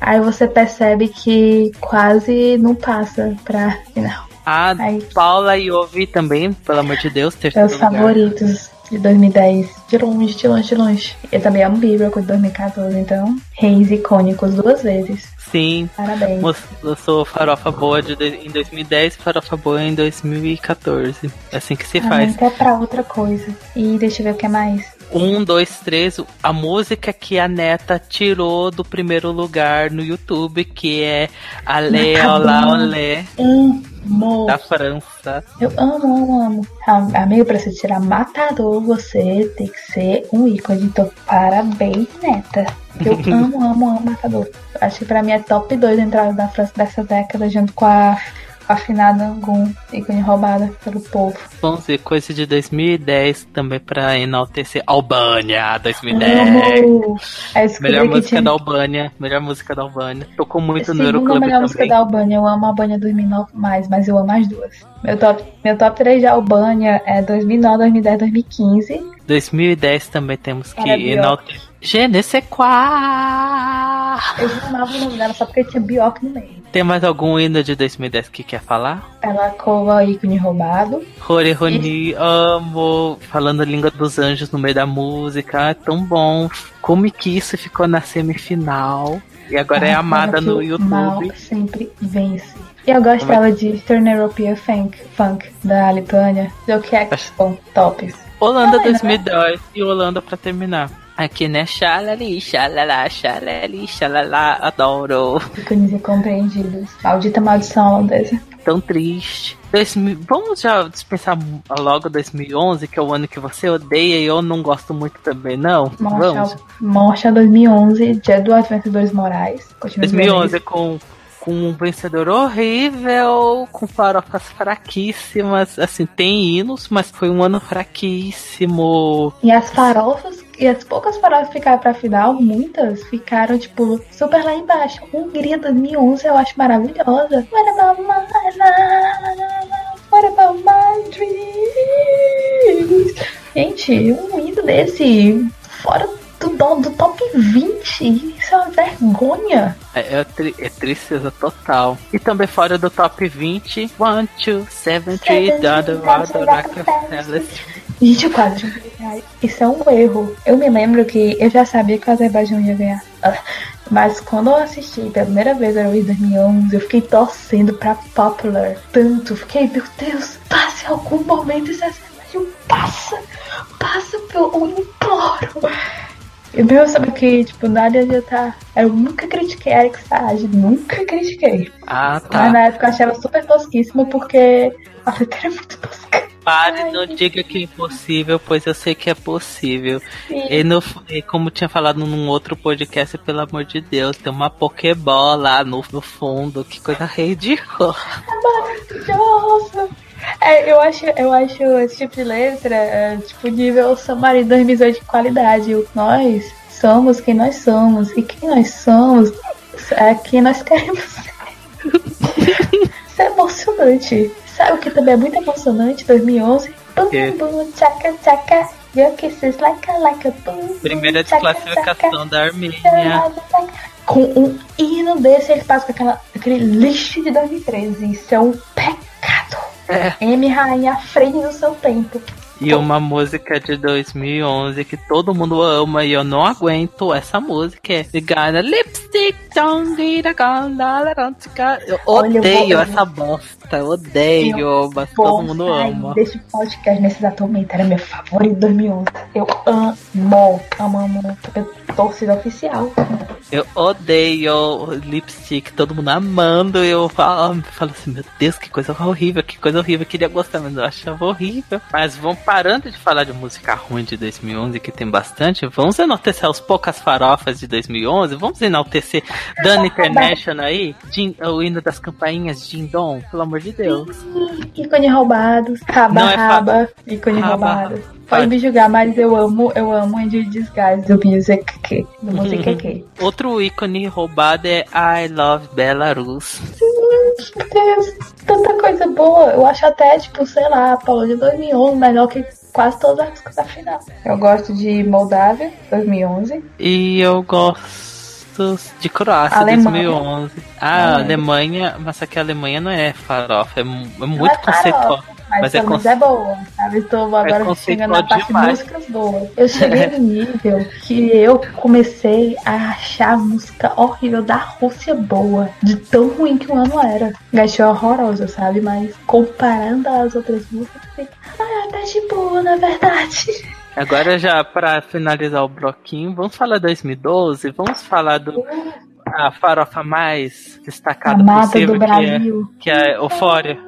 Aí você percebe que quase não passa pra final. A Ai. Paula e Ovi também, pelo amor de Deus, terceiro Meus lugar. favoritos de 2010, de longe, de longe, de longe. Eu também amo Bieber com 2014, então reis icônicos duas vezes. Sim. Parabéns. Lançou Farofa Boa de, em 2010 e Farofa Boa em 2014. É assim que se Ah, faz. mas é pra outra coisa. E deixa eu ver o que é mais. Um, dois, três. A música que a neta tirou do primeiro lugar no YouTube, que é Ale Olá Olé, Amo. da França. Eu amo, amo, amo. Ah, Amigo, pra você tirar matador, você tem que ser um ícone. Então, parabéns, neta. Eu amo, amo, amo matador. Acho que pra mim é top 2 entrada da França dessa década, junto com a, com a afinada Angum, ícone roubada pelo povo. Vamos ver, coisa de 2010 também pra enaltecer. Albânia, 2010. Amo. Aí eu descobri Melhor música tinha... da Albânia. Melhor música da Albânia. Tocou muito no Segunda Euroclube melhor música da Albânia. Eu amo a Albânia 2009 mais, mas eu amo as duas. Meu top, meu top 3 de Albânia é 2009, 2010, 2015. 2010 também temos que enaltecer. Je ne sais quoi. Eu amava o nome dela só porque tinha Bjork no meio. Tem mais algum hino de 2010 que quer falar? Ela cova ícone roubado. Rori Roni, amo. Falando a língua dos anjos no meio da música. É tão bom. Como que isso ficou na semifinal? E agora é amada no o Mal YouTube. sempre vence. E eu gostava de Turn European Funk, Funk da Lituânia, do que Expo Tops. Holanda Não, é, 2010 e Holanda pra terminar. Aqui, né? Xalali, xalala, xalali, xalala, adoro. Ícones incompreendidos. Maldita maldição holandesa. Tão triste. 2000, vamos já dispensar logo 2011, que é o ano que você odeia e eu não gosto muito também, não? Vamos. Marshall, Marshall 2011, Dia do Vencedores Morais. Continua 2011 com, com um vencedor horrível, com farofas fraquíssimas. Assim, tem hinos, mas foi um ano fraquíssimo. E as farofas, e as poucas farofas que ficaram pra final, muitas ficaram, tipo, super lá embaixo. Hungria 2011 eu acho maravilhosa. What about my life? What about my dreams? Gente, um hino desse, fora do, do, top 20, isso é uma vergonha. É, é, tri- é tristeza total. E também fora do top 20, 1, 2, 7, 3, Dada, Rockefeller. Gente, quase. Isso é um erro. Eu me lembro que eu já sabia que o Azerbaijão ia ganhar. Mas quando eu assisti pela primeira vez a Eurovision 2011, eu fiquei torcendo pra Popular. Tanto, fiquei, meu Deus, passe em algum momento esse Azerbaijão, passa, passa, eu, eu imploro. E meu, sabe que, tipo, nada já tá. Eu nunca critiquei a Eric Sage, nunca critiquei. Ah, Mas tá. na época eu achava super tosquíssima porque a letra é muito tosca. Pare, não diga que é impossível, pois eu sei que é possível. Sim. E, no, e como tinha falado num outro podcast, pelo amor de Deus, tem uma Pokébola lá no, no fundo, que coisa ridícula. maravilhosa. É, eu acho, eu acho esse tipo de letra, é, tipo, nível Samari 2018 de qualidade. Nós somos quem nós somos. E quem nós somos é quem nós queremos ser. Isso é emocionante. Sabe o que também é muito emocionante? 2011. Bum, bum, tchaca, tchaca. Like. Primeira desclassificação da Armênia. Com um hino desse, eles passam com aquela, aquele lixo de 2013. Isso é um pecado. É. M Rainha frente do seu tempo. E uma música de 2011 que todo mundo ama e eu não aguento essa música é You Got a Lipstick da. Eu Olha, eu odeio eu essa bosta, eu odeio, mas todo mundo ama. Desse podcast nesse exato momento. Era meu favorito 2011. Eu amo, amo, amo. Eu torcida oficial. Eu odeio lipstick, todo mundo amando. Eu falo, falo assim, meu Deus, que coisa horrível, que coisa horrível. Eu queria gostar, mas eu achava horrível. Mas vamos parando de falar de música ruim de 2011, que tem bastante. Vamos enaltecer as poucas farofas de 2011. Vamos enaltecer Dana International aí, Jim- o hino das campainhas, Dindom, pelo amor de Deus. Ícone roubados. Raba, Não é raba. Ícone Raba, roubado. raba. Pode me julgar, mas eu amo, eu amo Andy Disguise do Music K. Do Music K. Outro ícone roubado é I Love Belarus. Deus, tanta coisa boa. Eu acho até, tipo, sei lá, a Paula de 2011 melhor que quase todas as músicas da final. Eu gosto de Moldávia, 2011. E eu gosto de Croácia, Alemanha. 2011. Ah, É. Alemanha, mas só que a Alemanha não é farofa, é, é muito é conceitual. Mas, Mas é conce- é boa, sabe? Estou agora conceitual chegando na parte de demais. músicas boas. Eu cheguei no nível que eu comecei a achar a música horrível da Rússia boa. De tão ruim que o ano era. Achei horrorosa, sabe? Mas comparando as outras músicas, eu fiquei, ah, tá de boa, na verdade. Agora já pra finalizar o bloquinho, vamos falar 2012, vamos falar do a farofa mais destacada Amada possível, do que é, Brasil. que é Eufória.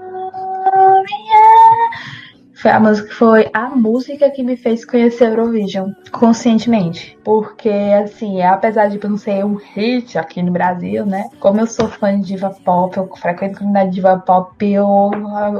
Foi a música, foi a música que me fez conhecer Eurovision conscientemente. Porque, assim, apesar de não ser um hit aqui no Brasil, né? Como eu sou fã de diva pop, eu frequento a comunidade de diva pop, eu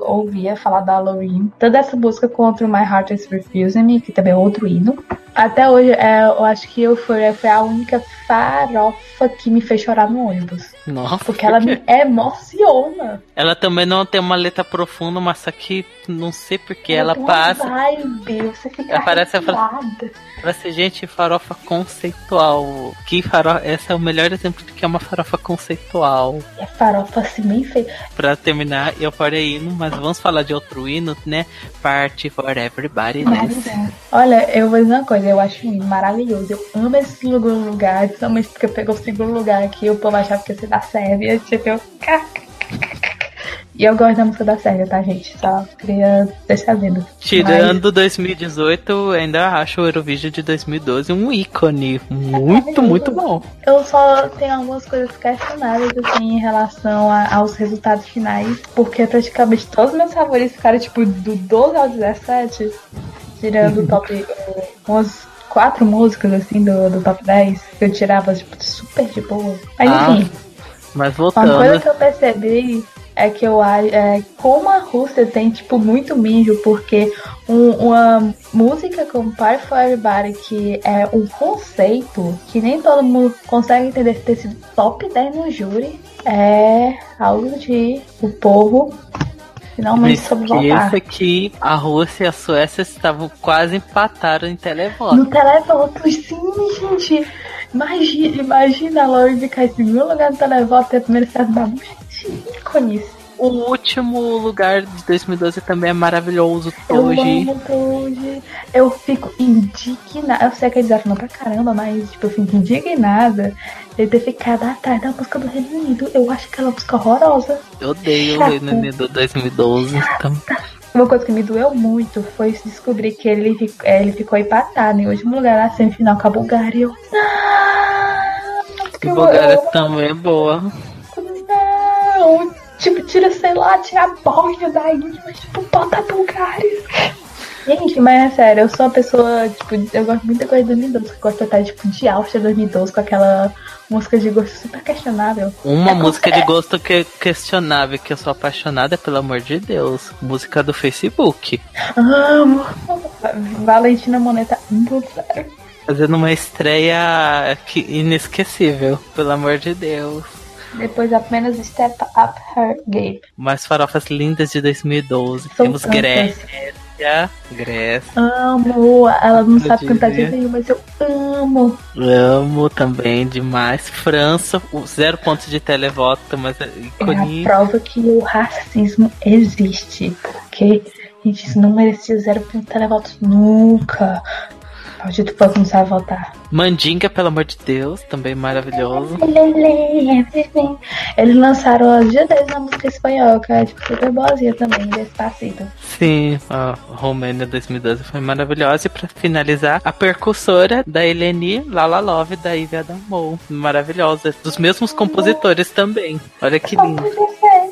ouvia falar da Loreen. Toda essa música contra My Heart is Refusing Me, que também é outro hino. Até hoje, é, eu acho que eu foi, foi a única farofa que me fez chorar no ônibus. Nossa, Porque ela me emociona. ela também não tem uma letra profunda, mas só que não sei porque ela uma passa. Vibe, você fica Ela parece a fra- arrepiada. Pra ser gente, farofa conceitual. Que farofa, esse é o melhor exemplo de que é uma farofa conceitual. A farofa assim bem feita. Pra terminar, eu parei hino, mas vamos falar de outro hino, né? Party for Everybody Dance. Olha, eu vou dizer uma coisa. Mas eu acho maravilhoso. Eu amo esse segundo lugar, principalmente porque pegou o segundo lugar aqui, o povo achava que ia ser da Sérvia, tipo, eu... E eu gosto da música da Sérvia, tá, gente? Só queria deixar sabendo. Tirando 2018, eu ainda acho o Eurovision de 2012 um ícone. Muito, muito bom. Eu só tenho algumas coisas questionáveis, assim, em relação a- aos resultados finais, porque praticamente todos os meus favoritos ficaram, tipo, do 12 ao 17, tirando o top, umas quatro músicas, assim, do, do top 10, que eu tirava, tipo, super de boa. Mas, Ah, enfim, Mas uma coisa voltando. que eu percebi é que eu acho é, como a Rússia tem tipo muito mijo, porque um- uma música como Party for Everybody, que é um conceito que nem todo mundo consegue entender ter sido top 10 no júri, é algo de o povo Não finalmente soube voltar. esqueça que a Rússia e a Suécia estavam quase empataram em televoto. No televoto, sim, gente. Imagina, imagina a Lori ficar em segundo lugar no televoto e a primeira cidade da música. Ícones. O último lugar de 2012 também é maravilhoso. Eu Hoje. Toji. Eu fico indignada. Eu sei que eles acham pra caramba, mas tipo, eu fico indignada de ter ficado atrás da música do Reino Unido. Eu acho aquela música horrorosa. Eu odeio o. Reino Unido 2012. Então, Uma coisa que me doeu muito foi descobrir que ele, fic- eh, ele ficou empatado em último lugar na semifinal com a Bulgária. Eu, não! que Eu- Bulgária eu- também é boa. Não! Tipo, tira, sei lá, tira a Bósnia daí, mas tipo, bota a Bulgária. Gente, mas é sério, eu sou uma pessoa, tipo, eu gosto muito da coisa de 2012, eu gosto até, tipo, de Áustria 2012, com aquela música de gosto super questionável. Uma É música de gosto que é questionável, que eu sou apaixonada, pelo amor de Deus. Música do Facebook. Amo! Valentina Moneta 1.0. Fazendo uma estreia que- inesquecível, pelo amor de Deus. Depois apenas Step Up Her Game. Mais farofas lindas de 2012. São Temos tantas. Grécia. Grécia. Amo! Ela não Eu sabe cantar de diria. nenhum, mas eu amo! Amo também demais. França, zero pontos de televoto, mas é É ícone. a prova que o racismo existe. Porque, gente, isso não merecia zero ponto de televotos nunca. Maldito povo não sabe votar. Mandinga, pelo amor de Deus, também maravilhoso. Eles lançaram a dia 10 na música espanhola, que é tipo, super boazinha também, Despacito. Sim, a Romênia 2012 foi maravilhosa. E pra finalizar, a percussora da Eleni, Lala Love, da Ivy Adamo. Maravilhosa. Dos mesmos compositores também. Olha que lindo.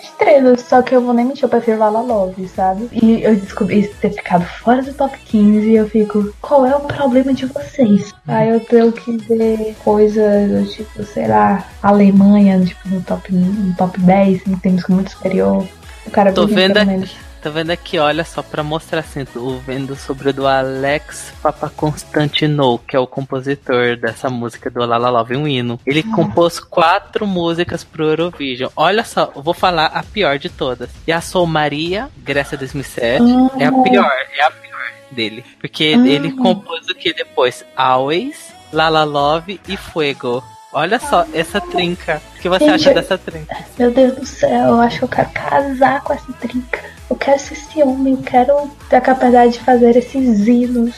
Podia ser estrela, só que eu vou nem mentir, eu prefiro Lala Love, sabe? E eu descobri ter ficado fora do top 15 e eu fico, qual é o problema de vocês? Aí eu tenho que ver coisas do tipo, sei lá, Alemanha, tipo, no top, no top 10, em termos muito superior. O cara Tô vendo aqui. Tô vendo aqui, olha só, pra mostrar assim, tô vendo sobre o do Alex Papaconstantinou, que é o compositor dessa música do Lala Love, um hino. Ele compôs quatro músicas pro Eurovision. Olha só, eu vou falar a pior de todas. E a Sou Maria, Grécia 2007, é a pior, é a pior dele. Porque ele compôs o que depois? Always, Lala Love e Fuego. Olha só essa trinca. O que você Gente, acha dessa trinca? Meu Deus do céu, eu acho que eu quero casar com essa trinca. Eu quero ser esse homem, eu quero ter a capacidade de fazer esses hinos.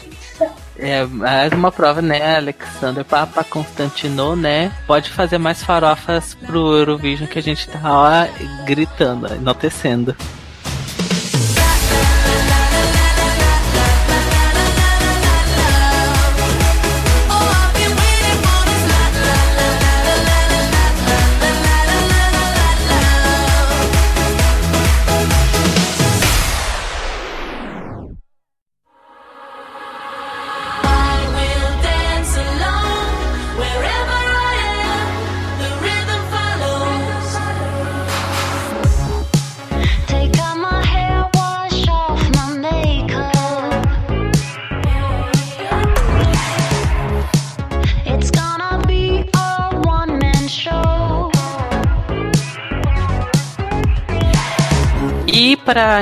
É mais uma prova, né, Alexander Papa Constantino, né? Pode fazer mais farofas pro Eurovision que a gente tá lá gritando, enaltecendo.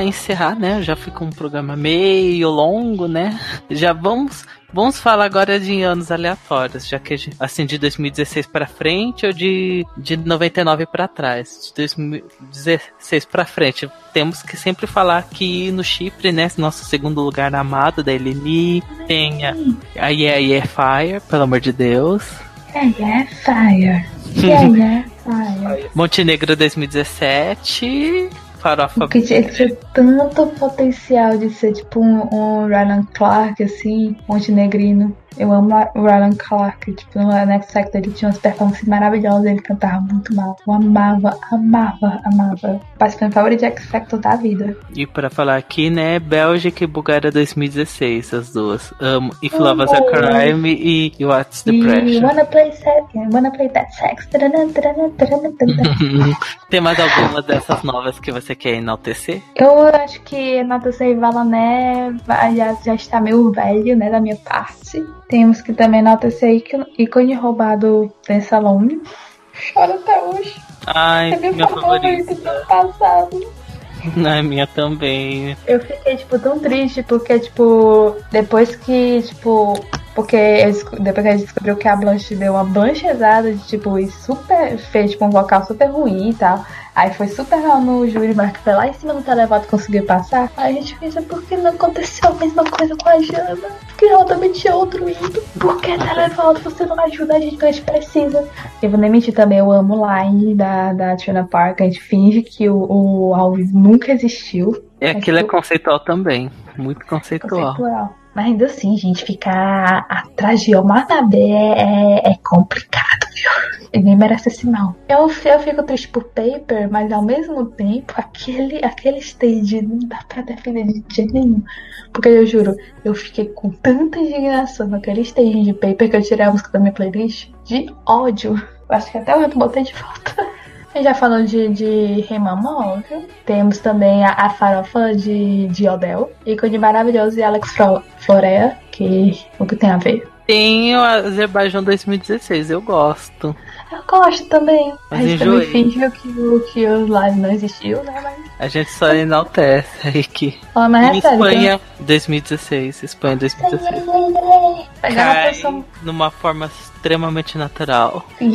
Encerrar, né, já ficou um programa meio longo, né? Já vamos Vamos falar agora de anos aleatórios, já que assim de 2016 pra frente ou de de 99 pra trás. De 2016 pra frente, temos que sempre falar que no Chipre, né, nosso segundo lugar amado da Eleni, tem a, a Yeah Yeah Fire, pelo amor de Deus. Yeah, yeah, fire. Yeah, yeah, fire. Montenegro 2017, Farofa Porque tinha que ter tanto potencial de ser tipo um, um Ryan Clark, assim, montenegrino. Eu amo o Ryan Clark, tipo, no Next Factor ele tinha umas performances maravilhosas, ele cantava muito mal. Eu amava, amava, amava. Participante favorito de X Factor da vida. E pra falar aqui, né, Bélgica e Bulgária 2016, as duas. Amo If Love is a. Crime e, What's the Pressure. wanna play sex, wanna play that sex. Tem mais alguma dessas novas que você quer enaltecer? Eu acho que Sei Valané já, já está meio velho, né, da minha parte. Temos que também Nota Sei que o ícone roubado Dance Salome. Choro até hoje. Ai, É meu minha favorito do passado. Ai, minha também. Eu fiquei, tipo, tão triste porque, tipo, depois que, tipo. Porque depois que a gente descobriu que a Blanche deu uma blanchezada de, tipo, e super. fez, tipo, um vocal super ruim e tal. Aí foi super mal no júri, mas que foi lá em cima do televoto conseguiu passar. Aí a gente pensa, por que não aconteceu a mesma coisa com a Jana? Porque ela também tinha outro ídolo. Por que televoto você não ajuda a gente que a gente precisa? Eu vou nem mentir também, eu amo o Line da, da Trina Park. A gente finge que o, o Alves nunca existiu. E aquilo é tu- conceitual também. Muito conceitual. conceitual. Mas ainda assim, gente, ficar atrás de Omanabé é, é complicado, viu? Ninguém merece esse mal. Eu, eu fico triste por Paper, mas ao mesmo tempo, aquele, aquele stage não dá pra defender de jeito nenhum. Porque eu juro, eu fiquei com tanta indignação naquele stage de Paper que eu tirei a música da minha playlist de ódio. Eu acho que até eu botei de volta. A gente já falou de, de óbvio. Temos também a, a farofa de, de Odell. Ícone maravilhoso de Alex Fro- Florea, que o que tem a ver. Tem o Azerbaijão 2016, eu gosto. Eu gosto também. Mas a gente também enjoei. fingiu que, o- que o live não existiu, né? Mas. A gente só enaltece que. Ó, mas E é. Espanha 2016. Espanha 2016. tem- Pegar uma Cai numa forma extremamente natural. Sim.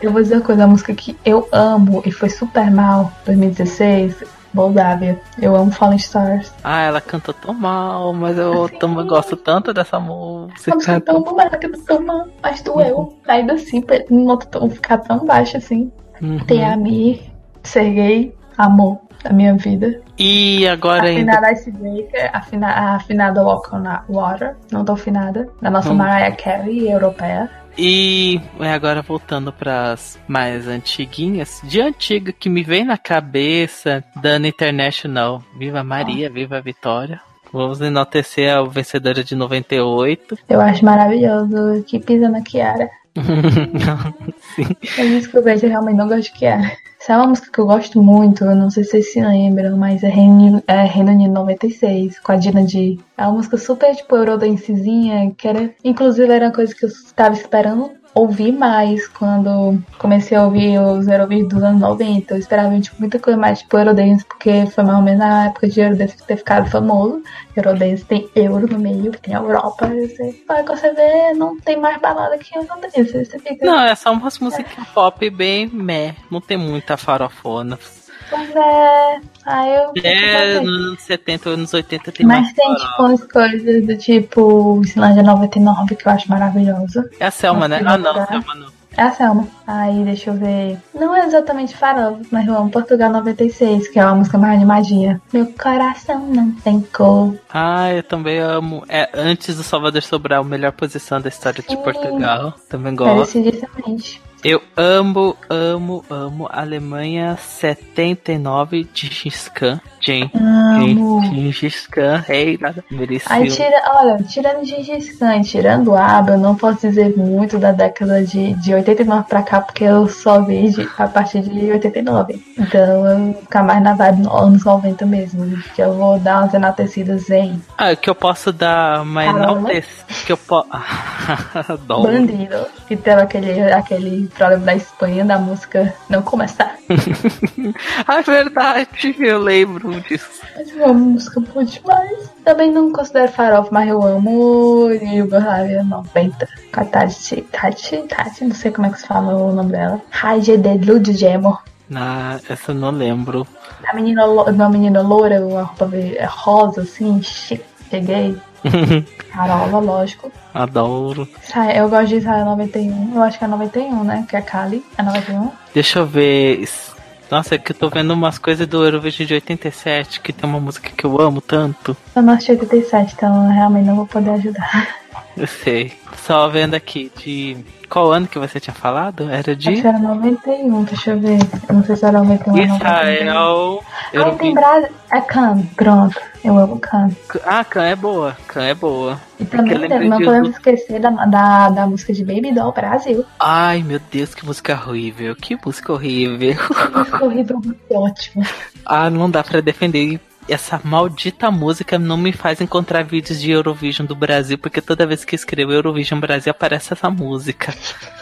Eu vou dizer uma coisa, a música que eu amo e foi super mal 2016, Moldávia. Eu amo Fallen Stars. Ah, ela canta tão mal, mas eu também gosto tanto dessa A música música. é tão boa, ela canta tão mal, mas doeu. Ainda assim, pra não nota tão- ficar tão baixo assim. Uhum. Tem a Mi, Sergei, amor da minha vida. E agora ainda. Afinada Icebreaker, afina, a afinada Walk on Water, não tô afinada, da nossa Hum. Mariah Carey europeia. E agora voltando pras mais antiguinhas. De antiga que me vem na cabeça, Dana International. Viva Maria, viva a Vitória. Vamos enaltecer a vencedora de 98. Eu acho maravilhoso que pisa na Kiara. Sim. Eu descobri que eu realmente não gosto de Kiara. Essa é uma música que eu gosto muito, eu não sei se vocês se lembram, mas é Reino, é Reino Unido 96, com a Dina D. É uma música super, tipo, eurodancezinha, que era... Inclusive, era uma coisa que eu estava esperando ouvir mais quando comecei a ouvir os Eurobeats dos anos 90. Eu esperava, tipo, muita coisa mais, tipo, Eurodance, porque foi mais ou menos na época de Eurodance ter ficado famoso. Eurodance tem euro no meio, tem Europa, e você... Aí você vê, não tem mais balada que Eurodance, você fica... Não, é só umas músicas pop bem meh. Não tem muita farofona. Pois é. Aí eu. É, nos anos 70, anos 80 tem Mas tem farofa. tipo umas coisas do tipo Islândia 99 que eu acho maravilhosa. É a Selma, né? Ah, não. Selma não. É a Selma. Aí deixa eu ver. Não é exatamente farofa, mas eu amo Portugal 96, que é uma música mais animadinha. Meu coração não tem cor. Ah, eu também amo. É antes do Salvador Sobral, melhor posição da história de Sim. Portugal. Também gosto. Merecidamente. Eu amo, amo, amo Alemanha 79 de Giscan. Amo. Gen, Gengis Khan, rei, nada. Merecia. Aí tira, olha, tirando Gengis Khan, e tirando ABBA, eu não posso dizer muito da década de, de 89 pra cá, porque eu só vi de- a partir de 89. Então eu vou ficar mais na vibe nos anos 90 mesmo, que eu vou dar umas enaltecidas em Ah, que eu posso dar uma enaltece. Que eu posso. Bandido, que teve aquele, aquele problema da Espanha da música não começar. Ah, é verdade, eu lembro disso. Mas é uma música boa demais. Também não considero farofa, mas eu amo Yugoslavia 90. Com a Tati, Tati, Tati, não sei como é que se fala o nome dela. Raja de Ludgemo. Ah, essa eu não lembro. A menina, uma menina loura, uma roupa ve- rosa, assim, chique. Cheguei. Carola, lógico. Adoro. Eu gosto de Israel 91. Eu acho que é 91, né? Que é Kali. É 91. Deixa eu ver. Nossa, é que eu tô vendo umas coisas do Eurovision de 87, que tem uma música que eu amo tanto. Eu nasci de 87, então eu realmente não vou poder ajudar. Eu sei. Só vendo aqui de. Qual ano que você tinha falado? Era de Acho que era 91, deixa eu ver. Eu não sei se era 91 ou 91. Israel. Ai, tem. Brasil. É Khan, pronto. Eu amo Khan. Ah, Khan é boa. Khan é boa. E também não de podemos esquecer da, da, da música de Baby Doll Brasil. Ai, meu Deus, que música horrível. Que música horrível. Música horrível, muito ótimo. Ah, não dá pra defender. Essa maldita música não me faz encontrar vídeos de Eurovision do Brasil, porque toda vez que escrevo Eurovision Brasil aparece essa música.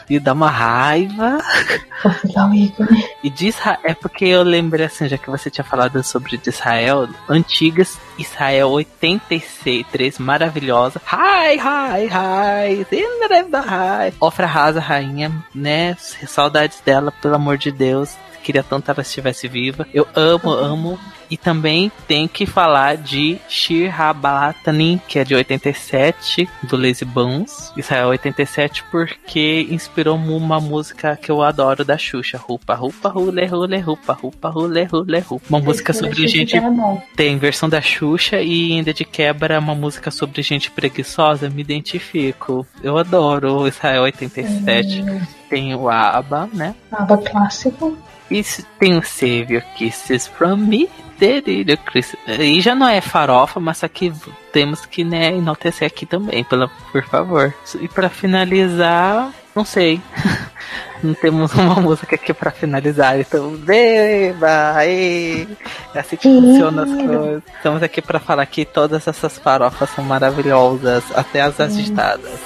E dá uma raiva. Ícone. E de Israel, é porque eu lembrei assim, já que você tinha falado sobre de Israel, antigas, Israel 86, maravilhosa. Hi, hi, hi, hi. Ofra Rasa, rainha, né? Saudades dela, pelo amor de Deus. Queria tanto ela estivesse viva. Eu amo, amo. E também tem que falar de Shir Habalatanin, que é de 87, do Lazy Bones. Israel 87, porque inspirou uma música que eu adoro da Xuxa. Rupa, rupa, rule, rule, rupa, rupa, rule, rule, rupa. Uma música sobre gente. É. Tem versão da Xuxa e ainda de quebra uma música sobre gente preguiçosa. Me identifico. Eu adoro Israel 87. Tem o ABBA, né? Aba clássico. E tem o Savior Kisses From Me. Delírio, Chris. E já não é farofa, mas só que temos que né, enaltecer aqui também, pela, por favor. E pra finalizar, não sei. Não temos uma música aqui pra finalizar, então beba! aê! É assim que funciona as coisas. Estamos aqui pra falar que todas essas farofas são maravilhosas, até as agitadas.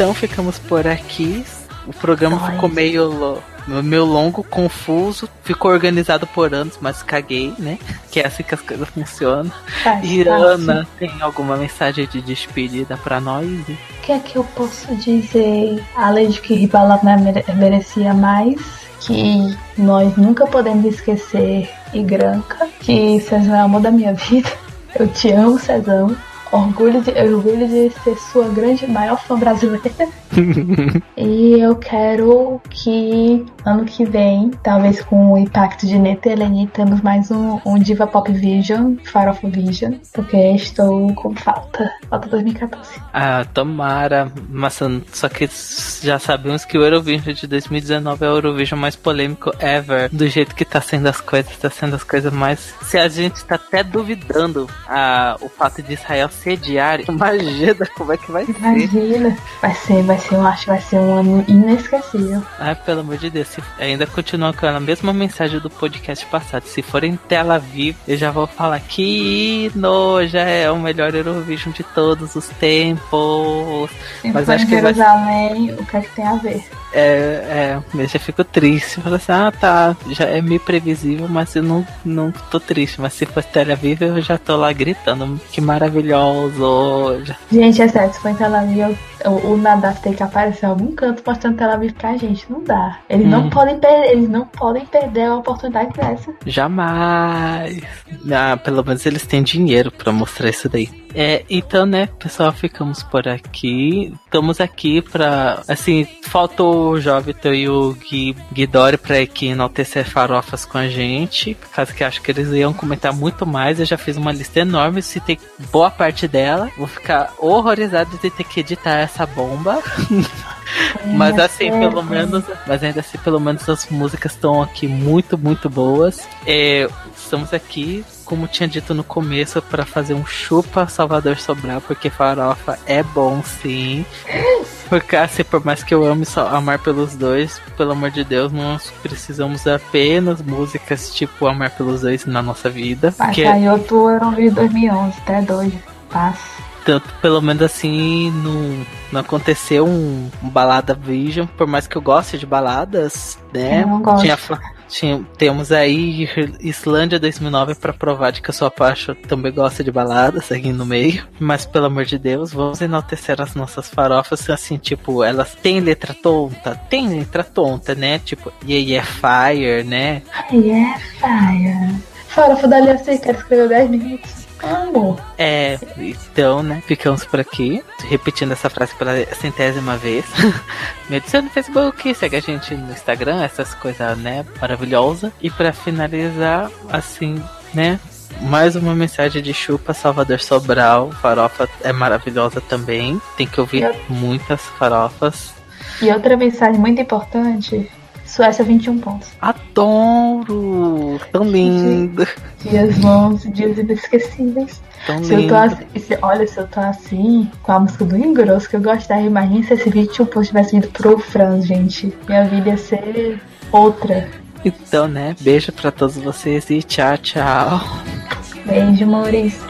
Então ficamos por aqui. O programa ficou meio, meio longo, confuso. Ficou organizado por anos, mas caguei, né? Que é assim que as coisas funcionam. Faz E parte. Ana, tem alguma mensagem de despedida pra nós? O que é que eu posso dizer? Além de que Ribalap mere merecia mais, que nós nunca podemos esquecer Igranca, que Cezão é o amor da minha vida. Eu te amo, Cezão. Orgulho de, orgulho de ser sua grande, maior fã brasileira. e eu quero que ano que vem, talvez com o impacto de Neta e Eleni, temos mais um, um Diva Pop Vision, Farofa Vision, porque estou com falta. Falta 2014. Ah, tomara. Mas só que já sabemos que o Eurovision de 2019 é o Eurovision mais polêmico ever. Do jeito que tá sendo as coisas, tá sendo as coisas mais. Se a gente tá até duvidando ah, o fato de Israel sediar, imagina como é que vai ser. Imagina. Vai ser, vai ser, eu acho que vai ser um ano inesquecível. Ai, pelo amor de Deus, se ainda continua com a mesma mensagem do podcast passado. Se for em Tel Aviv, eu já vou falar que hino já é o melhor Eurovision de todos os tempos. Se Mas acho que vai- Jerusalém, o que é que tem a ver? É, é, eu já fico triste. Falo assim, ah tá, já é meio previsível, mas eu não, não tô triste. Mas se for Tel Aviv, eu já tô lá gritando. Que maravilhoso. Gente, é sério, se for em Tel Aviv, o, o Nadaf tem que aparecer em algum canto mostrando Tel Aviv pra gente. Não dá. Eles, Hum. não, podem per- eles não podem perder a oportunidade dessa. Jamais. Ah, pelo menos eles têm dinheiro pra mostrar isso daí. É, então, né, pessoal, ficamos por aqui. Estamos aqui pra. Assim, faltou o Jovito e o Gui, Guidori pra aqui enaltecer farofas com a gente. Por causa que acho que eles iam comentar muito mais. Eu já fiz uma lista enorme, citei boa parte dela. Vou ficar horrorizado de ter que editar essa bomba. Mas assim, pelo menos. Mas ainda assim, pelo menos as músicas estão aqui muito, muito boas. É, estamos aqui, como tinha dito no começo, para fazer um chupa Salvador Sobral, porque farofa é bom sim. Porque assim, por mais que eu ame só amar pelos dois, pelo amor de Deus, nós precisamos apenas músicas tipo Amar pelos dois na nossa vida. Mas Porque saiu outro Eurovision 2011, até doido. Passa. tanto, pelo menos assim, não, não aconteceu um, um balada Vision, por mais que eu goste de baladas, né? Eu não gosto. Tinha- temos aí Islândia 2009 pra provar de que eu sou apaixo, também gosto de baladas aqui no meio. Mas pelo amor de Deus, vamos enaltecer as nossas farofas, assim, tipo, elas têm letra tonta? Tem letra tonta, né? Tipo, Yeah Yeah Fire, né? Yeah, fire. Farofa da Lia Seca escreveu 10 minutos. Amor. É, então, né, ficamos por aqui, repetindo essa frase pela centésima vez. Me adicione no Facebook, segue a gente no Instagram, essas coisas, né, maravilhosa. E pra finalizar, assim, né, mais uma mensagem de chupa Salvador Sobral, farofa é maravilhosa também, tem que ouvir muitas farofas. E outra mensagem muito importante: Suécia 21 pontos. Adoro! Tão lindo! Dias bons, dias inesquecíveis. Tão se lindo. Eu tô assim, olha, se eu tô assim, com a música do Ingrosso que eu gostava, imagina se esse 21 pontos tivesse vindo pro Franz, gente. Minha vida ia ser outra. Então, né? Beijo pra todos vocês e tchau, tchau. Beijo, Maurício.